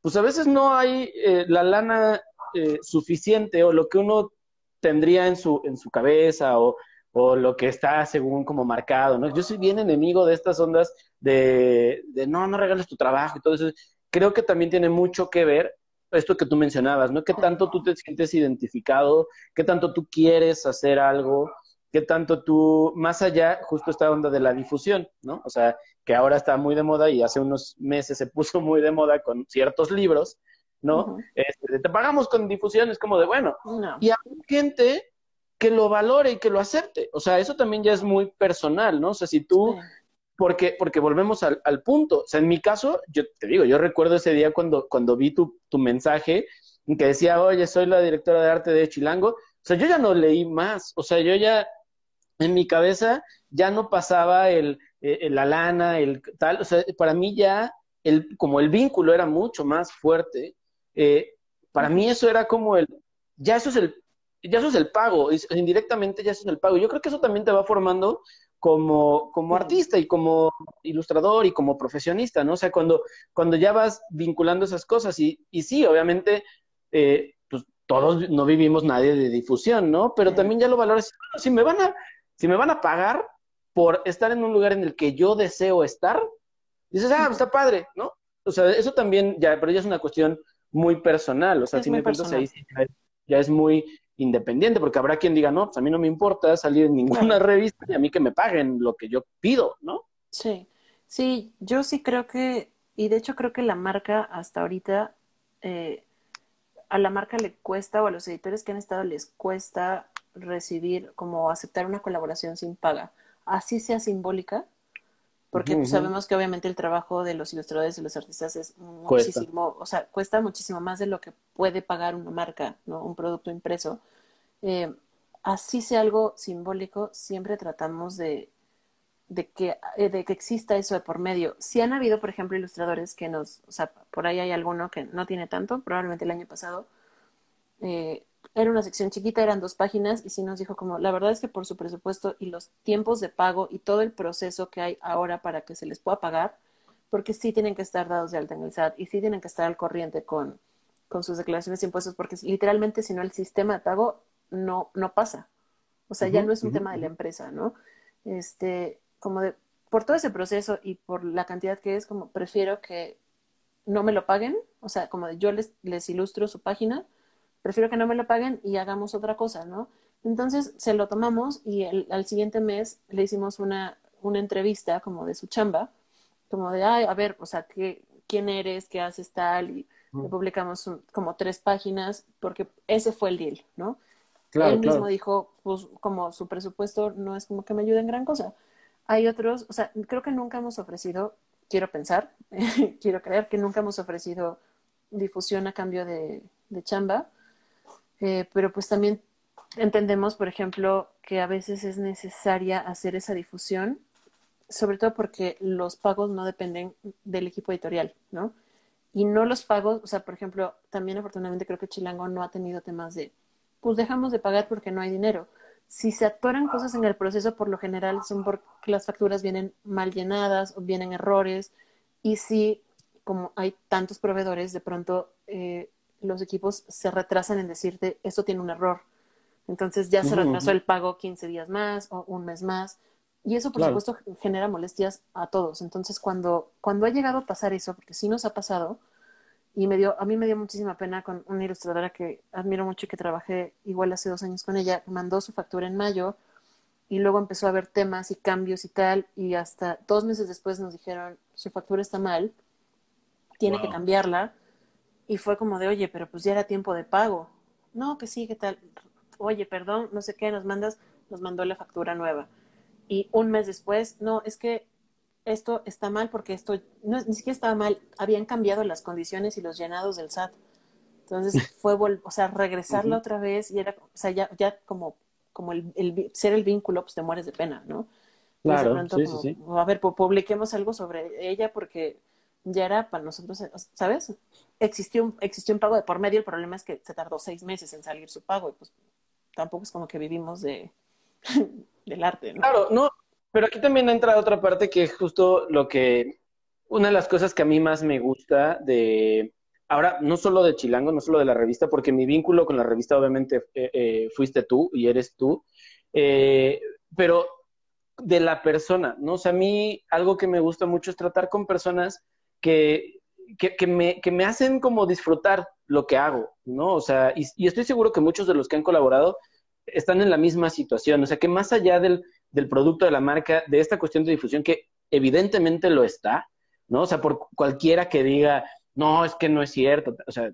pues a veces no hay eh, la lana eh, suficiente o lo que uno tendría en su, en su cabeza o, o, lo que está según como marcado, ¿no? Yo soy bien enemigo de estas ondas de, de no, no regales tu trabajo y todo eso. Creo que también tiene mucho que ver esto que tú mencionabas, ¿no? ¿Qué tanto tú te sientes identificado? ¿Qué tanto tú quieres hacer algo? ¿Qué tanto tú, más allá, justo esta onda de la difusión, ¿no? O sea, que ahora está muy de moda y hace unos meses se puso muy de moda con ciertos libros, ¿no? Este, te pagamos con difusión, es como de, bueno, y hay gente que lo valore y que lo acepte. O sea, eso también ya es muy personal, ¿no? O sea, si tú, porque, porque volvemos al, punto. O sea, en mi caso, yo te digo, yo recuerdo ese día cuando, cuando vi tu, tu mensaje que decía, oye, soy la directora de arte de Chilango. O sea, yo ya no leí más. O sea, yo ya, en mi cabeza, ya no pasaba el, el la lana, el tal. O sea, para mí ya, el, como el vínculo era mucho más fuerte, eh, para mí eso era como el, ya eso es el, ya eso es el pago, indirectamente ya eso es el pago. Yo creo que eso también te va formando como, como artista y como ilustrador y como profesionista, ¿no? O sea, cuando, cuando ya vas vinculando esas cosas y, y sí, obviamente, eh, pues todos no vivimos nadie de difusión, ¿no? Pero también ya lo valoras, si me van a, si me van a pagar por estar en un lugar en el que yo deseo estar, dices, ah, está padre, ¿no? O sea, eso también ya, pero ya es una cuestión muy personal, o sea, si me cuentas ahí ya, es muy independiente, porque habrá quien diga, no, pues a mí no me importa salir en ninguna revista y a mí que me paguen lo que yo pido, ¿no? Sí, sí, yo sí creo que, y de hecho creo que la marca hasta ahorita, eh, a la marca le cuesta, o a los editores que han estado les cuesta recibir, como aceptar una colaboración sin paga, así sea simbólica, porque pues, sabemos que obviamente el trabajo de los ilustradores y los artistas es muchísimo, o sea, cuesta muchísimo más de lo que puede pagar una marca, ¿no? Un producto impreso. Eh, así sea algo simbólico, siempre tratamos de, de, que, eh, de que exista eso de por medio. Si han habido, por ejemplo, ilustradores que nos, o sea, por ahí hay alguno que no tiene tanto, probablemente el año pasado, eh, era una sección chiquita, eran dos páginas y sí nos dijo como, la verdad es que por su presupuesto y los tiempos de pago y todo el proceso que hay ahora para que se les pueda pagar, porque sí tienen que estar dados de alta en el SAT y sí tienen que estar al corriente con, con sus declaraciones de impuestos, porque literalmente si no el sistema de pago no, no pasa. O sea, ya no es un tema de la empresa, ¿no? Este, como de, por todo ese proceso y por la cantidad que es, como prefiero que no me lo paguen, o sea, como de yo les, les ilustro su página, prefiero que no me lo paguen y hagamos otra cosa, ¿no? Entonces se lo tomamos y el, al siguiente mes le hicimos una, una entrevista como de su chamba, como de, ay, a ver, o sea, ¿qué, ¿quién eres? ¿Qué haces tal? Y le publicamos como tres páginas porque ese fue el deal, ¿no? Él mismo dijo, pues como su presupuesto no es como que me ayude en gran cosa. Hay otros, o sea, creo que nunca hemos ofrecido, quiero pensar, quiero creer que nunca hemos ofrecido difusión a cambio de, de chamba. Eh, pero pues también entendemos, por ejemplo, que a veces es necesaria hacer esa difusión, sobre todo porque los pagos no dependen del equipo editorial, ¿no? Y no los pagos, o sea, por ejemplo, también afortunadamente creo que Chilango no ha tenido temas de, pues dejamos de pagar porque no hay dinero. Si se atoran cosas en el proceso, por lo general son porque las facturas vienen mal llenadas o vienen errores. Y si, como hay tantos proveedores, de pronto eh, los equipos se retrasan en decirte, esto tiene un error. Entonces ya se retrasó el pago 15 días más o un mes más. Y eso, por supuesto, genera molestias a todos. Entonces, cuando, cuando ha llegado a pasar eso, porque sí nos ha pasado, y me dio, a mí me dio muchísima pena con una ilustradora que admiro mucho y que trabajé igual hace dos años con ella, mandó su factura en mayo y luego empezó a haber temas y cambios y tal, y hasta dos meses después nos dijeron, su factura está mal, tiene que cambiarla y fue como de, oye, pero pues ya era tiempo de pago. No, que sí, ¿qué tal? Oye, perdón, no sé qué, nos mandas, nos mandó la factura nueva. Y un mes después, no, es que esto está mal porque esto, no, ni siquiera estaba mal, habían cambiado las condiciones y los llenados del SAT. Entonces fue, o sea, regresarla otra vez y era, o sea, ya, ya como, como el, el, ser el vínculo, pues te mueres de pena, ¿no? Claro, sí, sí, sí. A ver, publiquemos algo sobre ella porque ya era para nosotros, ¿sabes? Existió un, existió un pago de por medio, el problema es que se tardó seis meses en salir su pago y pues tampoco es como que vivimos de, del arte, ¿no? Claro, no, pero aquí también entra otra parte que es justo lo que, una de las cosas que a mí más me gusta de, ahora, no solo de Chilango, no solo de la revista, porque mi vínculo con la revista obviamente eh, eh, fuiste tú y eres tú, eh, pero de la persona, ¿no? O sea, a mí algo que me gusta mucho es tratar con personas que, que, me, que me hacen como disfrutar lo que hago, ¿no? O sea, y, estoy seguro que muchos de los que han colaborado están en la misma situación, o sea, que más allá del, del producto de la marca, de esta cuestión de difusión, que evidentemente lo está, ¿no? O sea, por cualquiera que diga, no, es que no es cierto, o sea,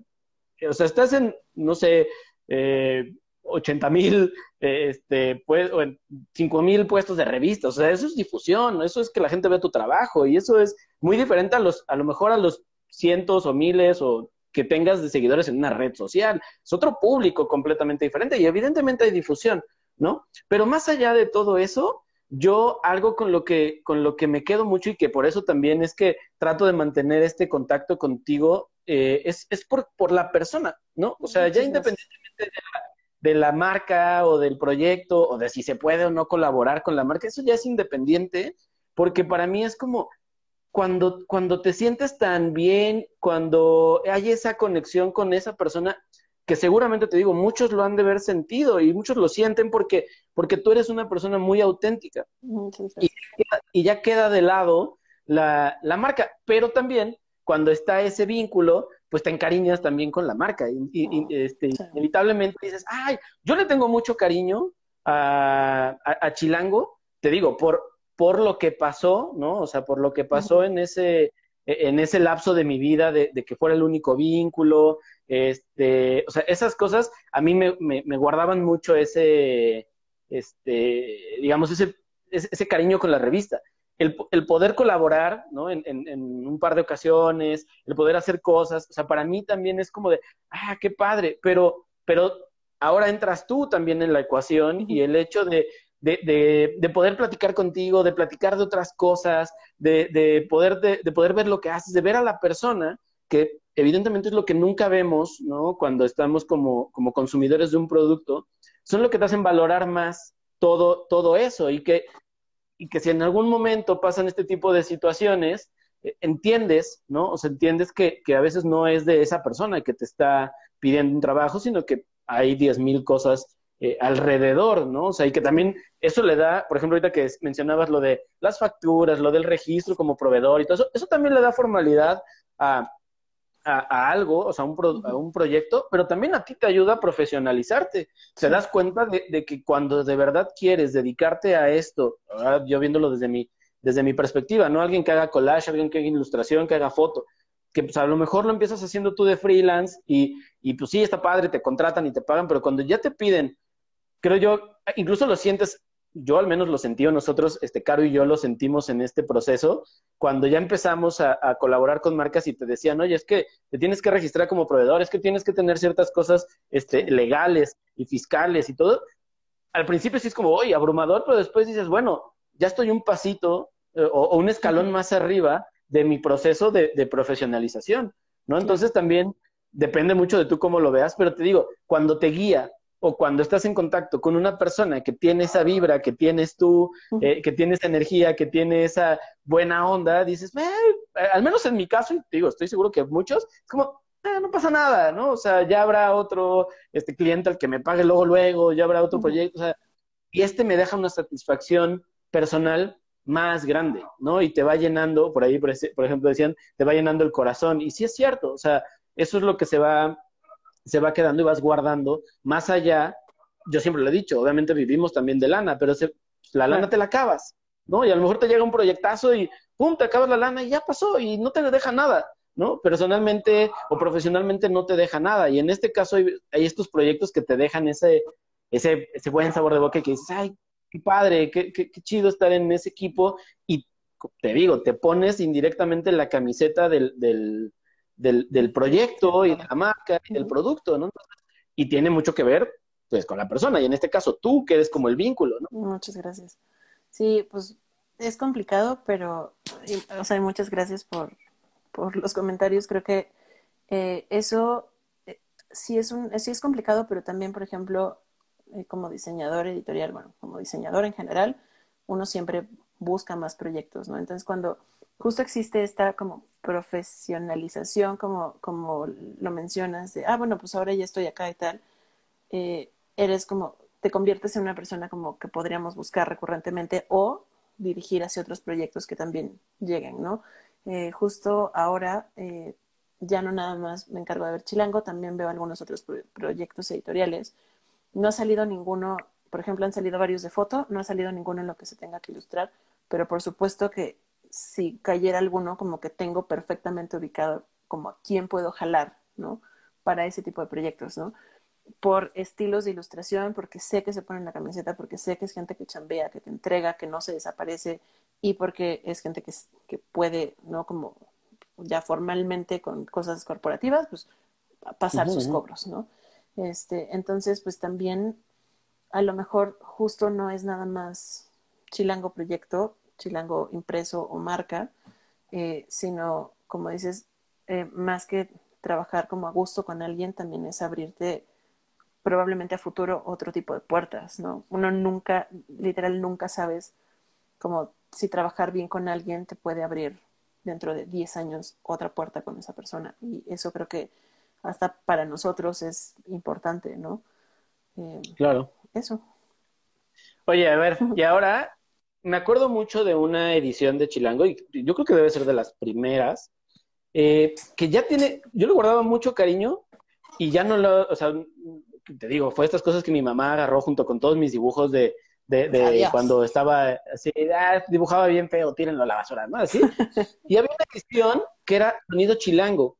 o sea, estás en, no sé, eh, 80 mil, este, pues, o en 5 mil puestos de revistas. O sea, eso es difusión, eso es que la gente vea tu trabajo y eso es muy diferente a los, a lo mejor a los cientos o miles o que tengas de seguidores en una red social. Es otro público completamente diferente y evidentemente hay difusión, ¿no? Pero más allá de todo eso, yo algo con lo que, con lo que me quedo mucho y que por eso también es que trato de mantener este contacto contigo, eh, es, es por, por la persona, ¿no? O sea, ya independientemente de la, de la marca o del proyecto o de si se puede o no colaborar con la marca, eso ya es independiente, porque para mí es como cuando, cuando te sientes tan bien, cuando hay esa conexión con esa persona, que seguramente te digo, muchos lo han de haber sentido y muchos lo sienten porque, porque tú eres una persona muy auténtica. Y, y, ya queda de lado la, la marca, pero también cuando está ese vínculo, pues te encariñas también con la marca. Y, este, inevitablemente dices, ay, yo le tengo mucho cariño a, a, Chilango, te digo, por, por lo que pasó, ¿no? O sea, por lo que pasó en ese, en ese lapso de mi vida, de, que fuera el único vínculo, este, o sea, esas cosas a mí me, me, guardaban mucho ese, este, digamos, ese, ese cariño con la revista el, poder colaborar, ¿no? En, un par de ocasiones, el poder hacer cosas, o sea, para mí también es como de, ah, qué padre, pero, pero ahora entras tú también en la ecuación y el hecho de, de, poder platicar contigo, de platicar de otras cosas, de, poder, de, poder ver lo que haces, de ver a la persona, que evidentemente es lo que nunca vemos, ¿no? Cuando estamos como, como consumidores de un producto, son lo que te hacen valorar más todo, todo eso y que y que si en algún momento pasan este tipo de situaciones, eh, entiendes, ¿no? O sea, entiendes que, que, a veces no es de esa persona que te está pidiendo un trabajo, sino que hay diez mil cosas eh, alrededor, ¿no? O sea, y que también eso le da, por ejemplo, ahorita que mencionabas lo de las facturas, lo del registro como proveedor y todo eso, eso también le da formalidad a, a, algo, o sea, un a un proyecto, pero también a ti te ayuda a profesionalizarte. Te das cuenta de, que cuando de verdad quieres dedicarte a esto, yo viéndolo desde mi, desde mi perspectiva, no alguien que haga collage, alguien que haga ilustración, que haga foto, que pues a lo mejor lo empiezas haciendo tú de freelance y, y pues sí, está padre, te contratan y te pagan, pero cuando ya te piden, creo yo, incluso lo sientes yo al menos lo sentí, nosotros, este, Caro y yo lo sentimos en este proceso, cuando ya empezamos a, colaborar con marcas y te decían, oye, es que te tienes que registrar como proveedor, es que tienes que tener ciertas cosas este, legales y fiscales y todo. Al principio sí es como, oye, abrumador, pero después dices, bueno, ya estoy un pasito eh, o, un escalón más arriba de mi proceso de, de profesionalización, ¿no? Entonces también depende mucho de tú cómo lo veas, pero te digo, cuando te guía o cuando estás en contacto con una persona que tiene esa vibra, que tienes tú, eh, que tiene esa energía, que tiene esa buena onda, dices, eh, al menos en mi caso, y digo, estoy seguro que muchos, es como, eh, no pasa nada, ¿no? O sea, ya habrá otro este cliente al que me pague luego, luego, ya habrá otro proyecto, o sea, y este me deja una satisfacción personal más grande, ¿no? Y te va llenando, por ahí, por, por ejemplo, decían, te va llenando el corazón, y sí es cierto, o sea, eso es lo que se va se va quedando y vas guardando más allá. Yo siempre lo he dicho, obviamente vivimos también de lana, pero se, la lana te la acabas, ¿no? Y a lo mejor te llega un proyectazo y pum, te acabas la lana y ya pasó y no te deja nada, ¿no? Personalmente o profesionalmente no te deja nada. Y en este caso hay, estos proyectos que te dejan ese, ese, ese buen sabor de boca que dices, ay, qué padre, qué, qué, qué chido estar en ese equipo y te digo, te pones indirectamente la camiseta del, del, del, del proyecto y de la marca y del producto, ¿no? Y tiene mucho que ver, pues, con la persona, y en este caso tú, que eres como el vínculo, ¿no? Muchas gracias. Sí, pues es complicado, pero, o sea, muchas gracias por, por los comentarios. Creo que eh, eso eh, sí, es un, sí es complicado, pero también, por ejemplo, eh, como diseñador editorial, bueno, como diseñador en general, uno siempre busca más proyectos, ¿no? Entonces, cuando justo existe esta como profesionalización, como, como lo mencionas, de, ah, bueno, pues ahora ya estoy acá y tal, eh, eres como, te conviertes en una persona como que podríamos buscar recurrentemente o dirigir hacia otros proyectos que también lleguen, ¿no? Eh, justo ahora eh, ya no nada más me encargo de ver Chilango, también veo algunos otros proyectos editoriales. No ha salido ninguno, por ejemplo, han salido varios de foto, no ha salido ninguno en lo que se tenga que ilustrar, pero por supuesto que si cayera alguno, como que tengo perfectamente ubicado como a quién puedo jalar, ¿no? para ese tipo de proyectos, ¿no? Por estilos de ilustración, porque sé que se pone en la camiseta, porque sé que es gente que chambea, que te entrega, que no se desaparece, y porque es gente que, que puede, ¿no? Como ya formalmente con cosas corporativas, pues pasar sus cobros, ¿no? Este, entonces, pues también a lo mejor justo no es nada más chilango proyecto, chilango impreso o marca, eh, sino, como dices, eh, más que trabajar como a gusto con alguien, también es abrirte probablemente a futuro otro tipo de puertas, ¿no? Uno nunca, literal, nunca sabes como si trabajar bien con alguien te puede abrir dentro de 10 años otra puerta con esa persona. Y eso creo que hasta para nosotros es importante, ¿no? Eh, claro. Eso. Oye, a ver, y ahora me acuerdo mucho de una edición de Chilango, y yo creo que debe ser de las primeras, eh, que ya tiene, yo le guardaba mucho cariño y ya no lo, o sea, te digo, fue estas cosas que mi mamá agarró junto con todos mis dibujos de, de, cuando estaba así, ah, dibujaba bien feo, tírenlo a la basura, ¿no? Así. y había una edición que era sonido chilango.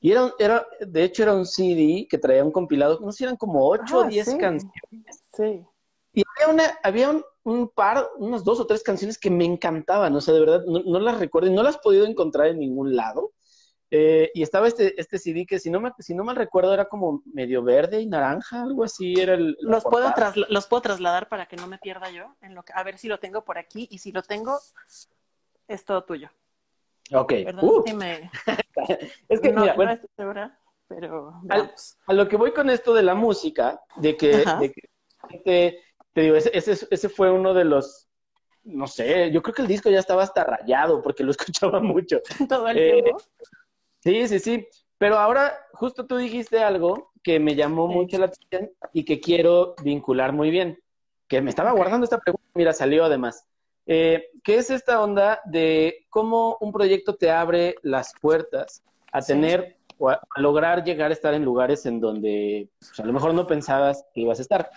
Y era, era, de hecho, era un CD que traía un compilado, no sé eran como 8 o 10 canciones. Sí. Y había, una, había un, un, par, unas dos o tres canciones que me encantaban, o sea, de verdad, no, no las recuerdo y no las he podido encontrar en ningún lado. Eh, y estaba este, este CD que, si no, me, si no mal recuerdo, era como medio verde y naranja, algo así. Era el, los, puedo los puedo trasladar para que no me pierda yo. En lo que, a ver si lo tengo por aquí. Y si lo tengo, es todo tuyo. Ok. Perdón, uh. es que, no, mira, bueno, estoy segura, pero a lo que voy con esto de la música, de que, te, digo, ese, ese, ese fue uno de los no sé, yo creo que el disco ya estaba hasta rayado porque lo escuchaba mucho. Todo el eh, tiempo. Sí, sí, sí. Pero ahora justo tú dijiste algo que me llamó mucho la atención y que quiero vincular muy bien. Que me estaba guardando esta pregunta, mira, salió además. Eh, ¿Qué es esta onda de cómo un proyecto te abre las puertas a tener o a, lograr llegar a estar en lugares en donde pues, a lo mejor no pensabas que ibas a estar?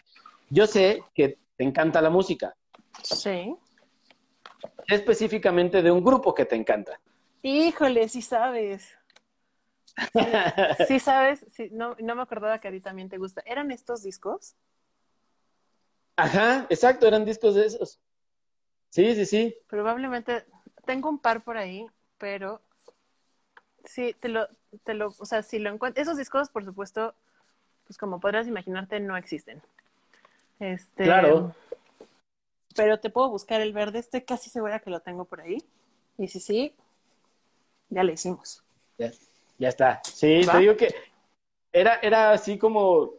Yo sé que te encanta la música. Sí. Específicamente de un grupo que te encanta. Híjole, sí sabes. Sí, sabes, sí, no, no me acordaba que a ti también te gusta. ¿Eran estos discos? Ajá, exacto, eran discos de esos. Sí, sí, sí. Probablemente, tengo un par por ahí, pero sí, te lo, te lo, o sea, si lo encuentro, esos discos, por supuesto, pues como podrás imaginarte, no existen. Este, claro. Pero te puedo buscar el verde, estoy casi segura que lo tengo por ahí. Y si sí, ya le hicimos. Ya está. Sí, te digo que era, era así como.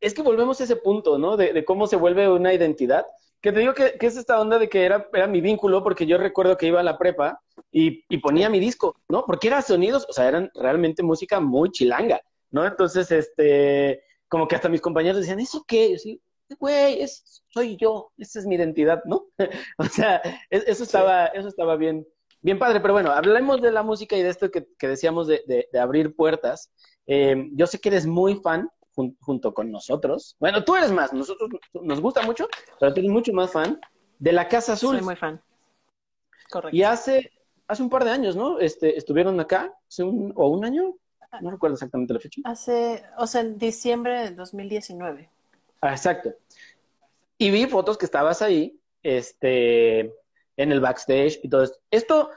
Es que volvemos a ese punto, ¿no? De, cómo se vuelve una identidad. Que te digo que, es esta onda de que era, era mi vínculo, porque yo recuerdo que iba a la prepa y, ponía mi disco, ¿no? Porque eran sonidos, o sea, eran realmente música muy chilanga, ¿no? Entonces, este, como que hasta mis compañeros decían, ¿eso qué? Yo sí, güey, es, soy yo, esa es mi identidad, ¿no? o sea, eso estaba, eso estaba bien, Bien padre, pero bueno, hablemos de la música y de esto que, decíamos de, abrir puertas. Eh, yo sé que eres muy fan junto con nosotros. Bueno, tú eres más, nosotros nos gusta mucho, pero tú eres mucho más fan de la Casa Azul. Soy muy fan. Correcto. Y hace, hace un par de años, ¿no? Este, estuvieron acá, hace un, o un año, no recuerdo exactamente la fecha. Hace, o sea, en diciembre del 2019. Ah, exacto. Y vi fotos que estabas ahí, este, en el backstage y todo esto. Esto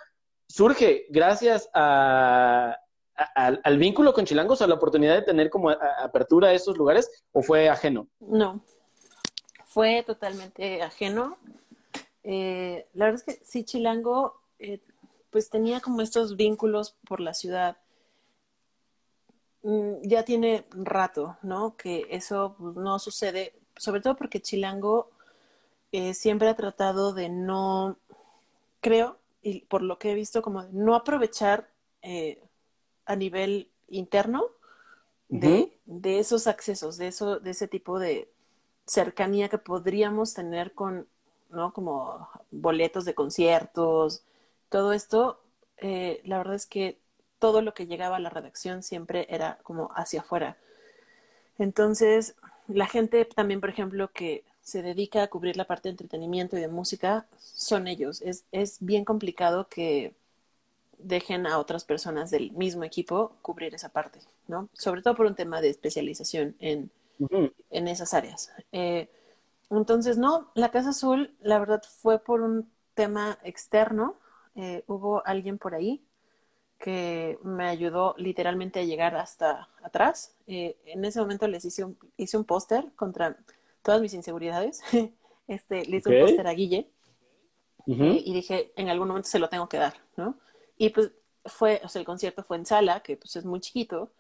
surge gracias a, al vínculo con Chilangos, a la oportunidad de tener como apertura a esos lugares, o fue ajeno? No, fue totalmente ajeno. Eh, la verdad es que sí, Chilango, eh, pues tenía como estos vínculos por la ciudad. Mm, ya tiene rato, ¿no? Que eso pues, no sucede, sobre todo porque Chilango eh, siempre ha tratado de no creo, y por lo que he visto, como no aprovechar eh, a nivel interno de, de, esos accesos, de eso, de ese tipo de cercanía que podríamos tener con, ¿no? Como boletos de conciertos, todo esto, eh, la verdad es que todo lo que llegaba a la redacción siempre era como hacia afuera. Entonces, la gente también, por ejemplo, que se dedica a cubrir la parte de entretenimiento y de música son ellos. Es, es bien complicado que dejen a otras personas del mismo equipo cubrir esa parte, ¿no? Sobre todo por un tema de especialización en, en esas áreas. Eh, entonces, no, la Casa Azul, la verdad, fue por un tema externo. Eh, hubo alguien por ahí que me ayudó literalmente a llegar hasta atrás. Eh, en ese momento les hice un, hice un póster contra todas mis inseguridades. este, le hice un póster a Guille eh, y dije, en algún momento se lo tengo que dar, ¿no? Y pues fue, o sea, el concierto fue en sala, que pues es muy chiquito,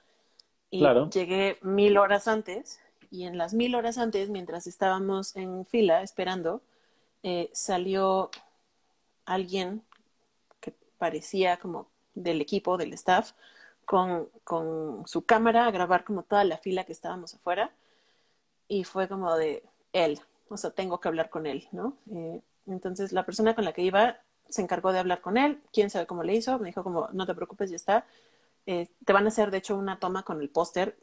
y llegué mil horas antes, y en las mil horas antes, mientras estábamos en fila esperando, eh, salió alguien que parecía como del equipo, del staff, con, con su cámara a grabar como toda la fila que estábamos afuera, y fue como de él, o sea, tengo que hablar con él, ¿no? Eh, entonces la persona con la que iba se encargó de hablar con él, quién sabe cómo le hizo, me dijo como, no te preocupes, ya está. Eh, te van a hacer, de hecho, una toma con el póster,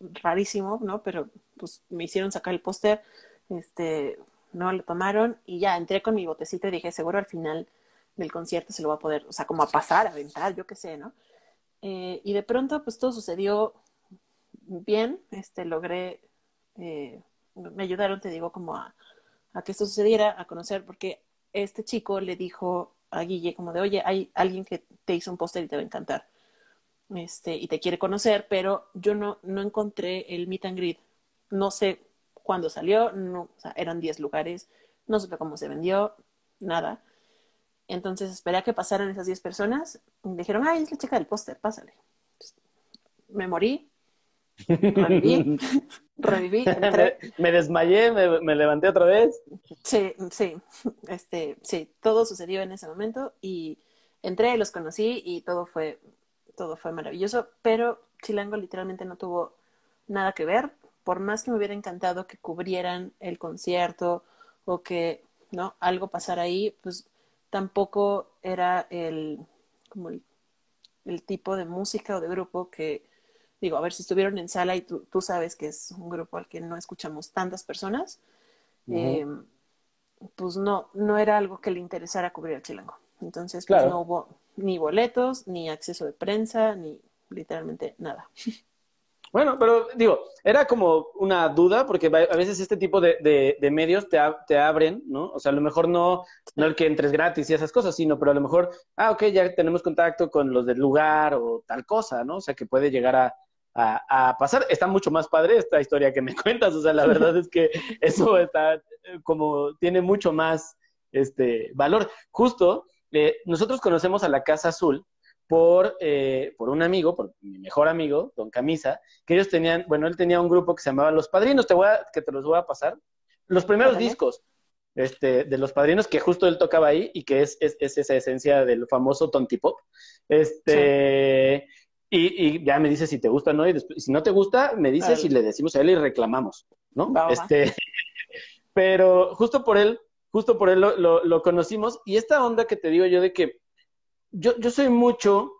rarísimo, ¿no? Pero pues me hicieron sacar el póster, este, no lo tomaron y ya entré con mi botecito y dije, seguro al final del concierto se lo va a poder, o sea, como a pasar, a aventar, yo qué sé, ¿no? Eh, y de pronto, pues todo sucedió bien, este, logré, eh, me ayudaron, te digo, como a, a que esto sucediera, a conocer, porque este chico le dijo a Guille como de, oye, hay alguien que te hizo un póster y te va a encantar, este, y te quiere conocer, pero yo no, no encontré el meet and greet, no sé cuándo salió, no, o eran 10 lugares, no supe cómo se vendió, nada. Entonces esperé a que pasaran esas 10 personas, me dijeron, ay, es la chica del póster, pásale. Me morí, reviví, reviví. Me, desmayé, me, levanté otra vez. Sí, sí, este, sí, todo sucedió en ese momento y entré, los conocí y todo fue, todo fue maravilloso, pero Chilango literalmente no tuvo nada que ver, por más que me hubiera encantado que cubrieran el concierto o que, ¿no? Algo pasara ahí, pues tampoco era el, como el tipo de música o de grupo que digo, a ver si estuvieron en sala y tú, tú sabes que es un grupo al que no escuchamos tantas personas, em, pues no, no era algo que le interesara cubrir al chilango. Entonces, pues no hubo ni boletos, ni acceso de prensa, ni literalmente nada. Bueno, pero digo, era como una duda, porque a veces este tipo de, de, medios te, te, abren, ¿no? O sea, a lo mejor no, no el que entres gratis y esas cosas, sino, pero a lo mejor, ah, ok, ya tenemos contacto con los del lugar o tal cosa, ¿no? O sea, que puede llegar a, a, pasar. Está mucho más padre esta historia que me cuentas, o sea, la verdad es que eso está eh, como, tiene mucho más este, valor. Justo, eh, nosotros conocemos a la Casa Azul por, eh, por un amigo, por mi mejor amigo, Don Camisa, que ellos tenían, bueno, él tenía un grupo que se llamaba Los Padrinos, te voy a, que te los voy a pasar. Los primeros discos este, de Los Padrinos, que justo él tocaba ahí y que es, es, esa esencia del famoso tontipop. Este, y, ya me dices si te gusta o no, y si no te gusta, me dices y le decimos a él y reclamamos, ¿no? este, pero justo por él, justo por él lo, conocimos, y esta onda que te digo yo de que yo, yo soy mucho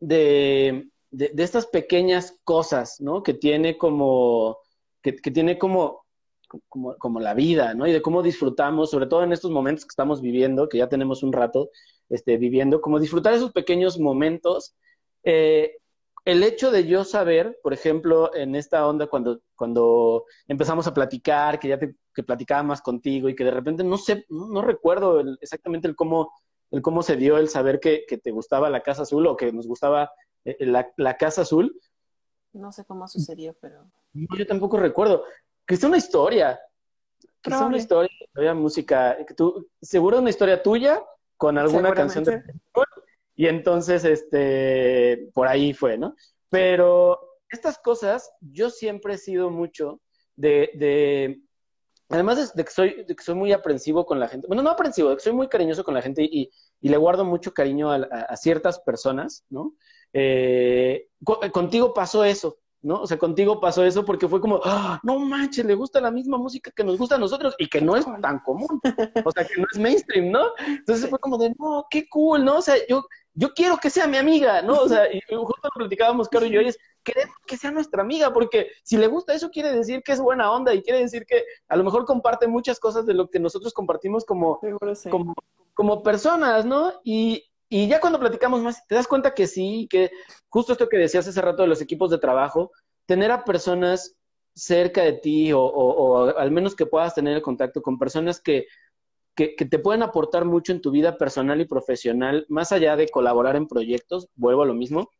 de, de, estas pequeñas cosas, ¿no? Que tiene como, que, tiene como, como, como, la vida, ¿no? Y de cómo disfrutamos, sobre todo en estos momentos que estamos viviendo, que ya tenemos un rato este, viviendo, como disfrutar esos pequeños momentos eh, el hecho de yo saber, por ejemplo, en esta onda cuando, cuando empezamos a platicar, que ya te, que platicaba más contigo y que de repente no sé, no, recuerdo exactamente el cómo, el cómo se dio el saber que, te gustaba la Casa Azul o que nos gustaba eh, la, Casa Azul. No sé cómo sucedió, pero... yo tampoco recuerdo. Que es una historia. Que es una historia, había música. Que tú, seguro una historia tuya con alguna canción de y entonces, este, por ahí fue, ¿no? Pero estas cosas, yo siempre he sido mucho de, de además de que, soy, de que soy muy aprensivo con la gente, bueno, no aprensivo, de que soy muy cariñoso con la gente y, y le guardo mucho cariño a, ciertas personas, ¿no? Eh, contigo pasó eso, ¿no? O sea, contigo pasó eso porque fue como, ¡Ah, no manches, le gusta la misma música que nos gusta a nosotros y que no es tan común, o sea, que no es mainstream, ¿no? Entonces fue como de, no, qué cool, ¿no? O sea, yo, yo quiero que sea mi amiga, ¿no? O sea, y justo platicábamos, Caro y yo, es, queremos que sea nuestra amiga, porque si le gusta eso quiere decir que es buena onda y quiere decir que a lo mejor comparte muchas cosas de lo que nosotros compartimos como, como, como personas, ¿no? Y, y ya cuando platicamos más, te das cuenta que sí, que justo esto que decías hace rato de los equipos de trabajo, tener a personas cerca de ti o, al menos que puedas tener contacto con personas que, que, te pueden aportar mucho en tu vida personal y profesional, más allá de colaborar en proyectos, vuelvo a lo mismo,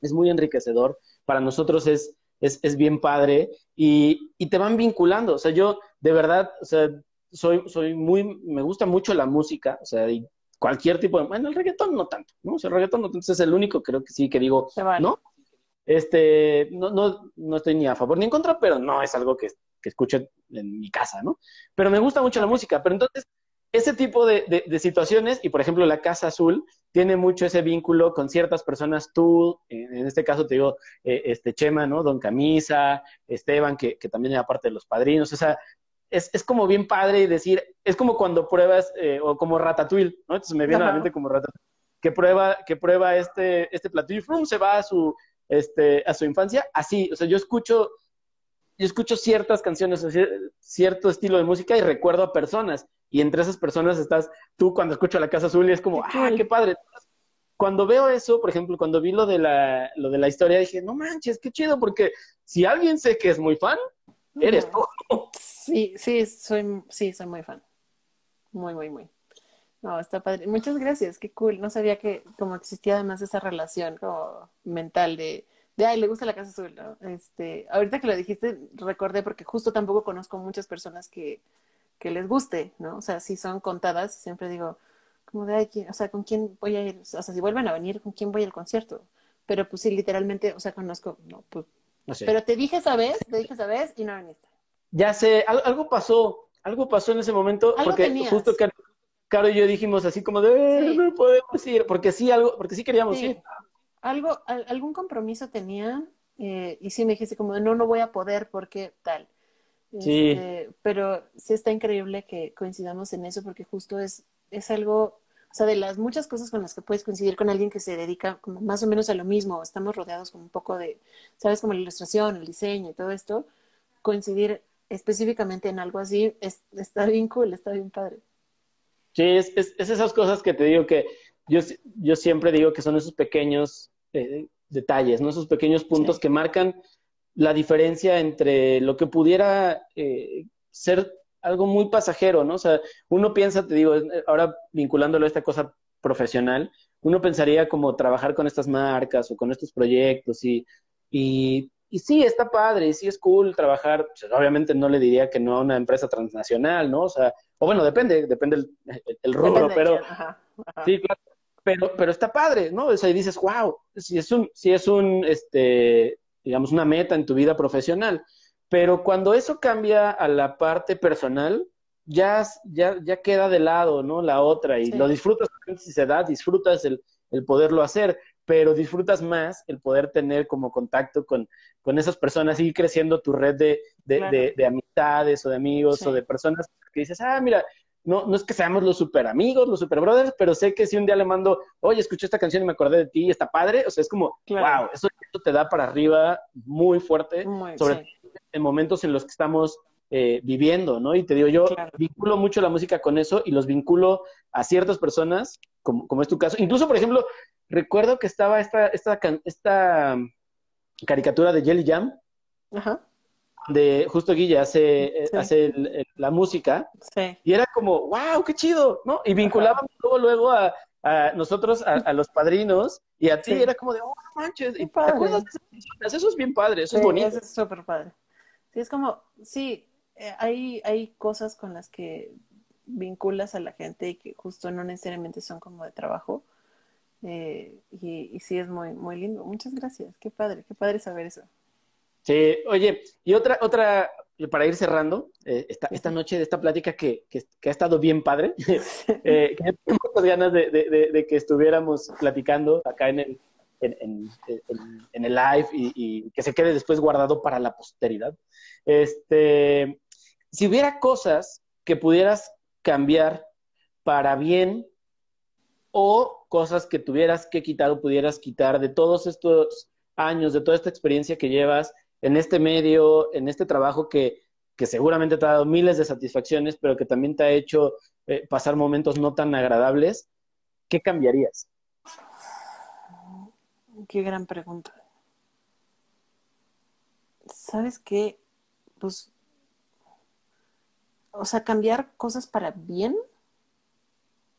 es muy enriquecedor. Para nosotros es, es, es bien padre y, y, te van vinculando. O sea, yo de verdad, o sea, soy, soy muy, me gusta mucho la música, o sea, y cualquier tipo de, bueno, el reggaetón no tanto, ¿no? O sea, el reggaetón no tanto, es el único, creo que sí, que digo, ¿no? Este, no, no, no estoy ni a favor ni en contra, pero no es algo que, que escuche en mi casa, ¿no? Pero me gusta mucho la música, pero entonces, ese tipo de, de, situaciones, y por ejemplo la Casa Azul, tiene mucho ese vínculo con ciertas personas, tú, en este caso te digo, eh, este Chema, ¿no? Don Camisa, Esteban, que, que también era parte de los padrinos, o sea, es, es, como bien padre decir, es como cuando pruebas, eh, o como Ratatouille, ¿no? Entonces me viene a la mente como Ratatouille, que prueba, que prueba este, este platillo y ¡frum! se va a su, este, a su infancia, así, o sea, yo escucho, yo escucho ciertas canciones, cierto estilo de música y recuerdo a personas, y entre esas personas estás tú cuando escucho La Casa Azul y es como, ¡ah, qué padre! Cuando veo eso, por ejemplo, cuando vi lo de la, lo de la historia, dije, no manches, qué chido, porque si alguien sé que es muy fan, eres tú. Sí, sí, soy, sí, soy muy fan. Muy, muy, muy. No, está padre. Muchas gracias, qué cool. No sabía que como existía además esa relación como mental de, de ay, le gusta la casa azul, ¿no? Este, ahorita que lo dijiste, recordé porque justo tampoco conozco muchas personas que, que les guste, ¿no? O sea, si son contadas, siempre digo, como de ay, o sea, ¿con quién voy a ir? O sea, si vuelven a venir, ¿con quién voy al concierto? Pero pues sí, literalmente, o sea, conozco, no, pues. No sé. Pero te dije esa vez, te dije esa vez y no viniste. Ya sé, algo pasó, algo pasó en ese momento, porque justo que Caro y yo dijimos así como de, eh, no podemos ir, porque sí, algo, porque sí queríamos ir. Algo, algún compromiso tenía, eh, y sí me dijiste como de, no, no voy a poder porque tal. Sí. Este, pero sí está increíble que coincidamos en eso, porque justo es, es algo, o sea, de las muchas cosas con las que puedes coincidir con alguien que se dedica como más o menos a lo mismo, estamos rodeados como un poco de, sabes, como la ilustración, el diseño y todo esto, coincidir específicamente en algo así, está bien cool, está bien padre. Sí, es, es, esas cosas que te digo que yo, yo siempre digo que son esos pequeños eh, detalles, ¿no? Esos pequeños puntos que marcan la diferencia entre lo que pudiera eh, ser algo muy pasajero, ¿no? O sea, uno piensa, te digo, ahora vinculándolo a esta cosa profesional, uno pensaría como trabajar con estas marcas o con estos proyectos y, y y sí, está padre, y sí es cool trabajar, pues, obviamente no le diría que no a una empresa transnacional, ¿no? O sea, o bueno, depende, depende el, el rubro, pero sí, claro, pero, pero está padre, ¿no? O sea, y dices, wow, si es un, si es un, este, digamos, una meta en tu vida profesional, pero cuando eso cambia a la parte personal, ya, ya, ya queda de lado, ¿no? La otra, y lo disfrutas, si se da, disfrutas el, el poderlo hacer pero disfrutas más el poder tener como contacto con, con esas personas, y ir creciendo tu red de, de, de, amistades o de amigos o de personas que dices, ah, mira, no, no es que seamos los super amigos, los super brothers, pero sé que si un día le mando, oye, escuché esta canción y me acordé de ti, está padre, o sea, es como, wow, eso, te da para arriba muy fuerte, sobre todo en momentos en los que estamos eh, viviendo, ¿no? Y te digo, yo vinculo mucho la música con eso y los vinculo a ciertas personas, como, como es tu caso. Incluso, por ejemplo, recuerdo que estaba esta, esta, esta caricatura de Jelly Jam, de justo Guilla hace, eh, hace la música, y era como, wow, qué chido, ¿no? Y vinculábamos luego, luego a, nosotros, a, los padrinos, y a ti era como de, oh, manches, y ¿te acuerdas Eso es bien padre, eso es bonito. Eso es súper padre. Sí, es como, sí, eh, hay, hay cosas con las que vinculas a la gente y que justo no necesariamente son como de trabajo, eh, y, sí es muy, muy lindo. Muchas gracias. Qué padre, qué padre saber eso. Sí, oye, y otra, otra, para ir cerrando, eh, esta, esta, noche de esta plática que, que, ha estado bien padre, eh, que tengo muchas ganas de, que estuviéramos platicando acá en el, en, en, el live y, y, que se quede después guardado para la posteridad. Este, si hubiera cosas que pudieras cambiar para bien o cosas que tuvieras que quitar o pudieras quitar de todos estos años, de toda esta experiencia que llevas en este medio, en este trabajo que, que seguramente te ha dado miles de satisfacciones, pero que también te ha hecho eh, pasar momentos no tan agradables, ¿qué cambiarías? Qué gran pregunta. ¿Sabes qué? Pues, o sea, cambiar cosas para bien.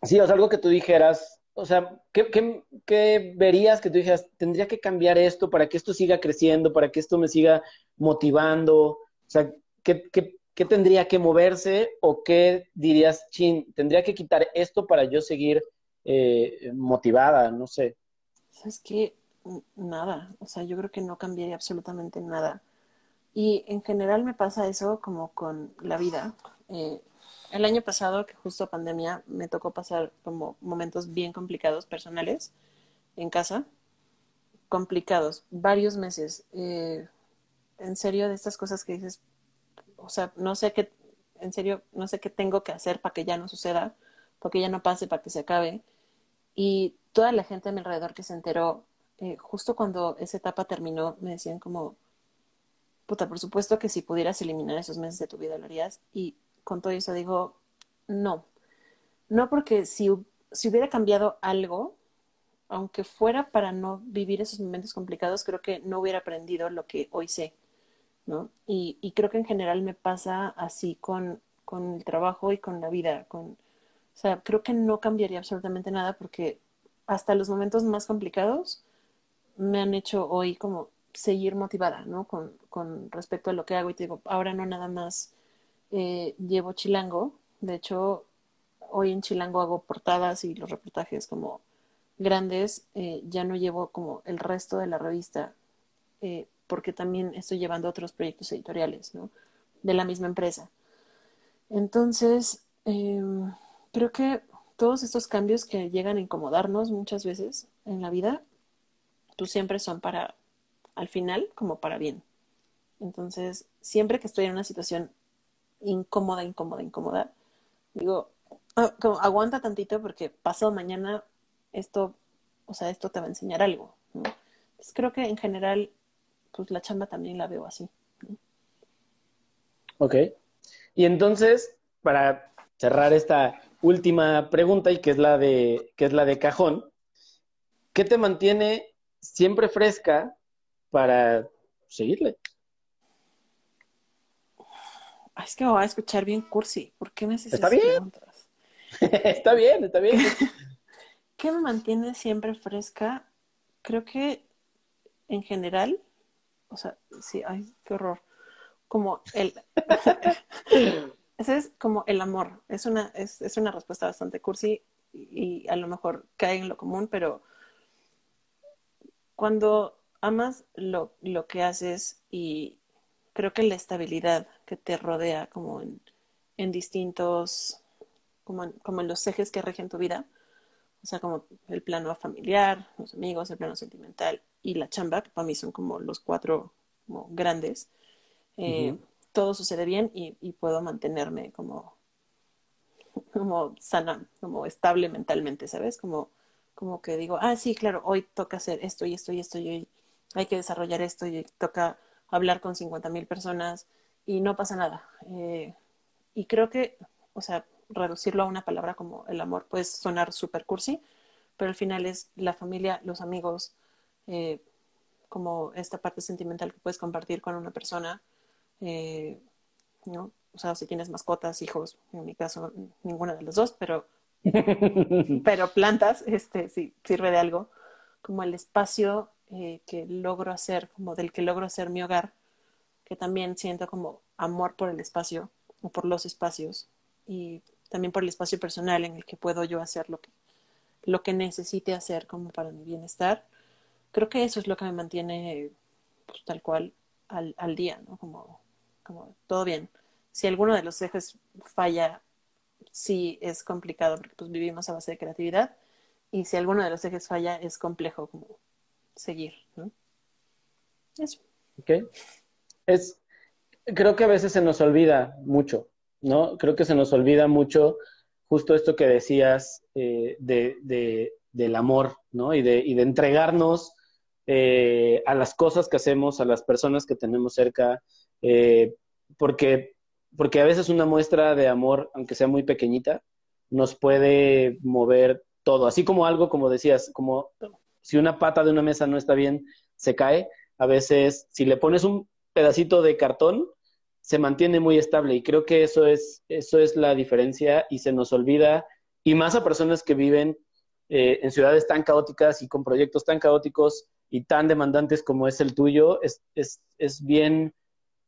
Sí, o sea, algo que tú dijeras, o sea, ¿qué, verías que tú dijeras, tendría que cambiar esto para que esto siga creciendo, para que esto me siga motivando? O sea, ¿qué, tendría que moverse o qué dirías, chin, tendría que quitar esto para yo seguir eh, motivada? No sé. ¿Sabes qué? Nada, o sea, yo creo que no cambiaría absolutamente nada. Y en general me pasa eso como con la vida. Eh, el año pasado, que justo pandemia, me tocó pasar como momentos bien complicados personales en casa. Complicados, varios meses. Eh, en serio, de estas cosas que dices, o sea, no sé qué, en serio, no sé qué tengo que hacer para que ya no suceda, para que ya no pase, para que se acabe. Y toda la gente a mi alrededor que se enteró, eh, justo cuando esa etapa terminó, me decían como, puta, por supuesto que si pudieras eliminar esos meses de tu vida lo harías. Y con todo eso digo, no. No porque si, si hubiera cambiado algo, aunque fuera para no vivir esos momentos complicados, creo que no hubiera aprendido lo que hoy sé, ¿no? Y, y creo que en general me pasa así con, con el trabajo y con la vida, con, o sea, creo que no cambiaría absolutamente nada porque hasta los momentos más complicados me han hecho hoy como seguir motivada, ¿no? Con, con respecto a lo que hago y te digo, ahora no nada más eh, llevo Chilango, de hecho, hoy en Chilango hago portadas y los reportajes como grandes, eh, ya no llevo como el resto de la revista, eh, porque también estoy llevando otros proyectos editoriales, ¿no? De la misma empresa. Entonces, em, creo que todos estos cambios que llegan a incomodarnos muchas veces en la vida, pues siempre son para, al final, como para bien. Entonces, siempre que estoy en una situación incómoda, incómoda, incómoda, digo, ah, aguanta tantito porque pasado mañana esto, o sea, esto te va a enseñar algo. Creo que en general, pues la chamba también la veo así. Ok. Y entonces, para cerrar esta última pregunta y que es la de, que es la de cajón. ¿Qué te mantiene siempre fresca para seguirle? Es que me voy a escuchar bien cursi. ¿Por qué me haces Está bien. está bien, está bien. ¿Qué me mantiene siempre fresca? Creo que en general, o sea, sí, ay, qué horror. Como el Ese es como el amor. Es una, es, es una respuesta bastante cursi y, a lo mejor cae en lo común, pero cuando amas lo, lo que haces y creo que la estabilidad que te rodea como en, en distintos, como en, como en los ejes que rigen tu vida, o sea, como el plano familiar, los amigos, el plano sentimental y la chamba, que para mí son como los cuatro como grandes. Eh, todo sucede bien y, puedo mantenerme como, como sana, como estable mentalmente, ¿sabes? Como, como que digo, ah, sí, claro, hoy toca hacer esto y esto y esto y hoy hay que desarrollar esto y toca hablar con 50 mil personas y no pasa nada. Eh, y creo que, o sea, reducirlo a una palabra como el amor puede sonar súper cursi, pero al final es la familia, los amigos, eh, como esta parte sentimental que puedes compartir con una persona eh, ¿no? O sea, si tienes mascotas, hijos, en mi caso, ninguna de los dos, pero, pero plantas, este, sí, sirve de algo, como el espacio eh, que logro hacer, como del que logro hacer mi hogar, que también siento como amor por el espacio o por los espacios y también por el espacio personal en el que puedo yo hacer lo que, lo que necesite hacer como para mi bienestar. Creo que eso es lo que me mantiene pues, tal cual al, al día, ¿no? Como como todo bien. Si alguno de los ejes falla, sí es complicado porque pues vivimos a base de creatividad y si alguno de los ejes falla es complejo como seguir, ¿no? Eso. Ok. Es, creo que a veces se nos olvida mucho, ¿no? Creo que se nos olvida mucho justo esto que decías eh, de, del amor, ¿no? Y de, y de entregarnos eh, a las cosas que hacemos, a las personas que tenemos cerca, eh, porque, porque a veces una muestra de amor, aunque sea muy pequeñita, nos puede mover todo, así como algo, como decías, como si una pata de una mesa no está bien, se cae. A veces, si le pones un pedacito de cartón, se mantiene muy estable y creo que eso es, eso es la diferencia y se nos olvida, y más a personas que viven eh, en ciudades tan caóticas y con proyectos tan caóticos y tan demandantes como es el tuyo, es, es, es bien,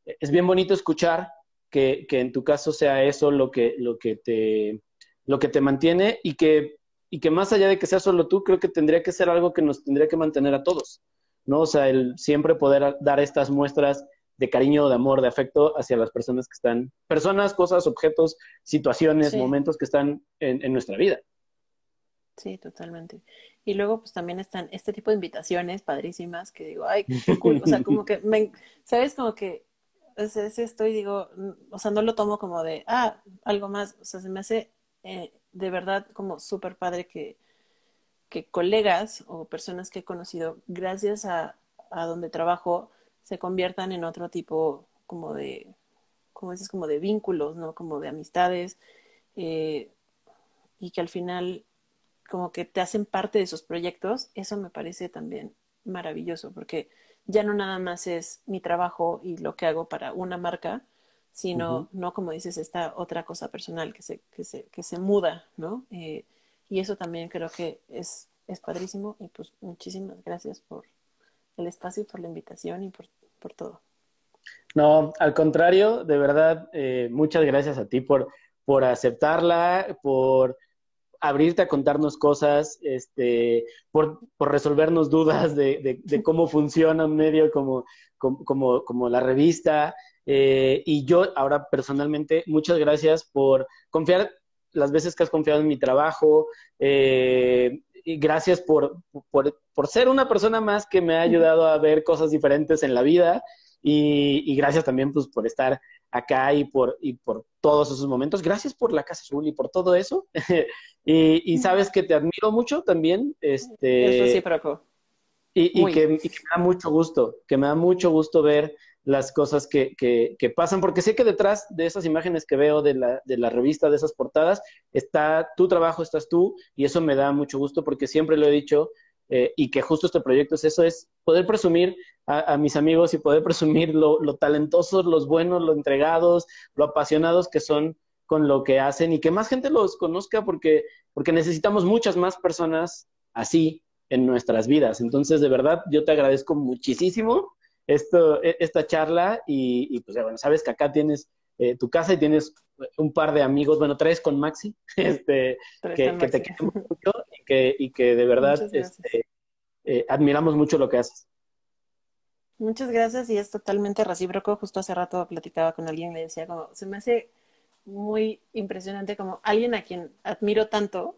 es bien bonito escuchar que, que, en tu caso sea eso lo que, lo que, te, lo que te mantiene y que, y que más allá de que sea solo tú, creo que tendría que ser algo que nos tendría que mantener a todos, ¿no? O sea, el siempre poder dar estas muestras de cariño, de amor, de afecto hacia las personas que están, personas, cosas, objetos, situaciones, momentos que están en, en nuestra vida. Sí, totalmente. Y luego, pues también están este tipo de invitaciones padrísimas que digo, ay, qué cool. O sea, como que, me, ¿sabes? Como que es, es esto y digo, o sea, no lo tomo como de, ah, algo más. O sea, se me hace eh, de verdad como súper padre que, que colegas o personas que he conocido, gracias a, a donde trabajo, se conviertan en otro tipo como de, como dices, como de vínculos, ¿no? Como de amistades. Eh, y que al final como que te hacen parte de sus proyectos, eso me parece también maravilloso, porque ya no nada más es mi trabajo y lo que hago para una marca, sino, no como dices, esta otra cosa personal que se, que se, que se muda, ¿no? Eh, y eso también creo que es, es padrísimo y pues muchísimas gracias por el espacio, por la invitación y por, por todo. No, al contrario, de verdad, eh, muchas gracias a ti por, por aceptarla, por abrirte a contarnos cosas, este, por, por resolvernos dudas de, de, cómo funciona un medio como, como, como la revista. Eh, y yo ahora personalmente, muchas gracias por confiar las veces que has confiado en mi trabajo. Eh, y gracias por, por, por, ser una persona más que me ha ayudado a ver cosas diferentes en la vida. Y, y gracias también pues, por estar acá y por, y por todos esos momentos. Gracias por la Casa Azul y por todo eso. y, y, sabes que te admiro mucho también. Este, es recíproco. Y, y, que, y, que, me da mucho gusto, que me da mucho gusto ver las cosas que, que, pasan, porque sé que detrás de esas imágenes que veo de la, de la revista, de esas portadas, está tu trabajo, estás tú, y eso me da mucho gusto porque siempre lo he dicho, eh, y que justo este proyecto es eso, es poder presumir a, mis amigos y poder presumir lo, lo, talentosos, los buenos, lo entregados, lo apasionados que son con lo que hacen y que más gente los conozca porque, porque necesitamos muchas más personas así en nuestras vidas. Entonces, de verdad, yo te agradezco muchísimo esto, e, esta charla y, y pues bueno, sabes que acá tienes eh, tu casa y tienes un par de amigos, bueno, tres con Maxi, este, que, que te quieren mucho y que, y que de verdad este, eh, admiramos mucho lo que haces. Muchas gracias y es totalmente recíproco. Justo hace rato platicaba con alguien y le decía como, se me hace muy impresionante como alguien a quien admiro tanto,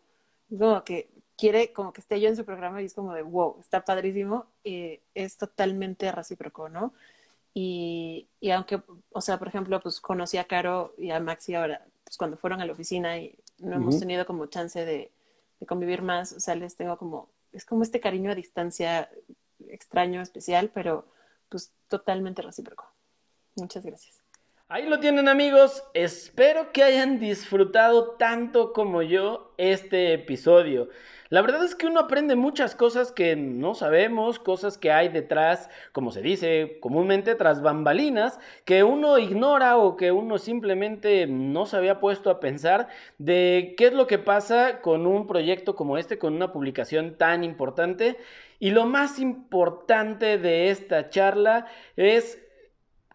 como que quiere como que esté yo en su programa y es como de, wow, está padrísimo, y es totalmente recíproco, ¿no? Y, y aunque, o sea, por ejemplo, pues conocí a Caro y a Maxi ahora, pues cuando fueron a la oficina y no uh -huh. hemos tenido como chance de, de, convivir más, o sea, les tengo como, es como este cariño a distancia extraño, especial, pero pues totalmente recíproco. Muchas gracias. Ahí lo tienen amigos, espero que hayan disfrutado tanto como yo este episodio. La verdad es que uno aprende muchas cosas que no sabemos, cosas que hay detrás, como se dice comúnmente, tras bambalinas, que uno ignora o que uno simplemente no se había puesto a pensar de qué es lo que pasa con un proyecto como este, con una publicación tan importante. Y lo más importante de esta charla es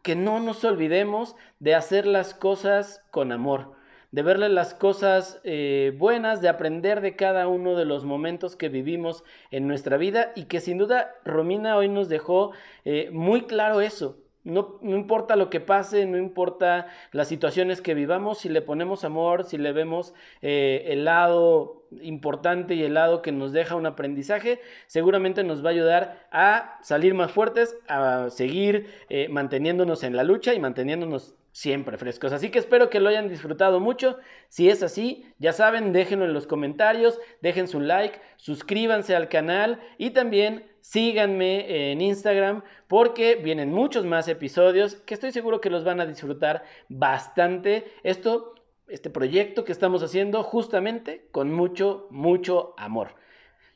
que no nos olvidemos de hacer las cosas con amor, de verle las cosas eh, buenas, de aprender de cada uno de los momentos que vivimos en nuestra vida y que sin duda Romina hoy nos dejó eh, muy claro eso. No, no, importa lo que pase, no importa las situaciones que vivamos, si le ponemos amor, si le vemos eh, el lado importante y el lado que nos deja un aprendizaje, seguramente nos va a ayudar a salir más fuertes, a seguir eh, manteniéndonos en la lucha y manteniéndonos siempre frescos. Así que espero que lo hayan disfrutado mucho. Si es así, ya saben, déjenlo en los comentarios, dejen su like, suscríbanse al canal y también síganme en Instagram porque vienen muchos más episodios que estoy seguro que los van a disfrutar bastante. Esto, este proyecto que estamos haciendo justamente con mucho, mucho amor.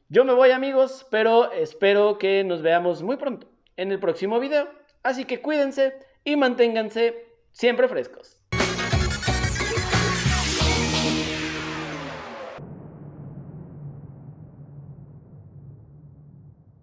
Yo me voy amigos, pero espero que nos veamos muy pronto en el próximo video. Así que cuídense y manténganse siempre frescos.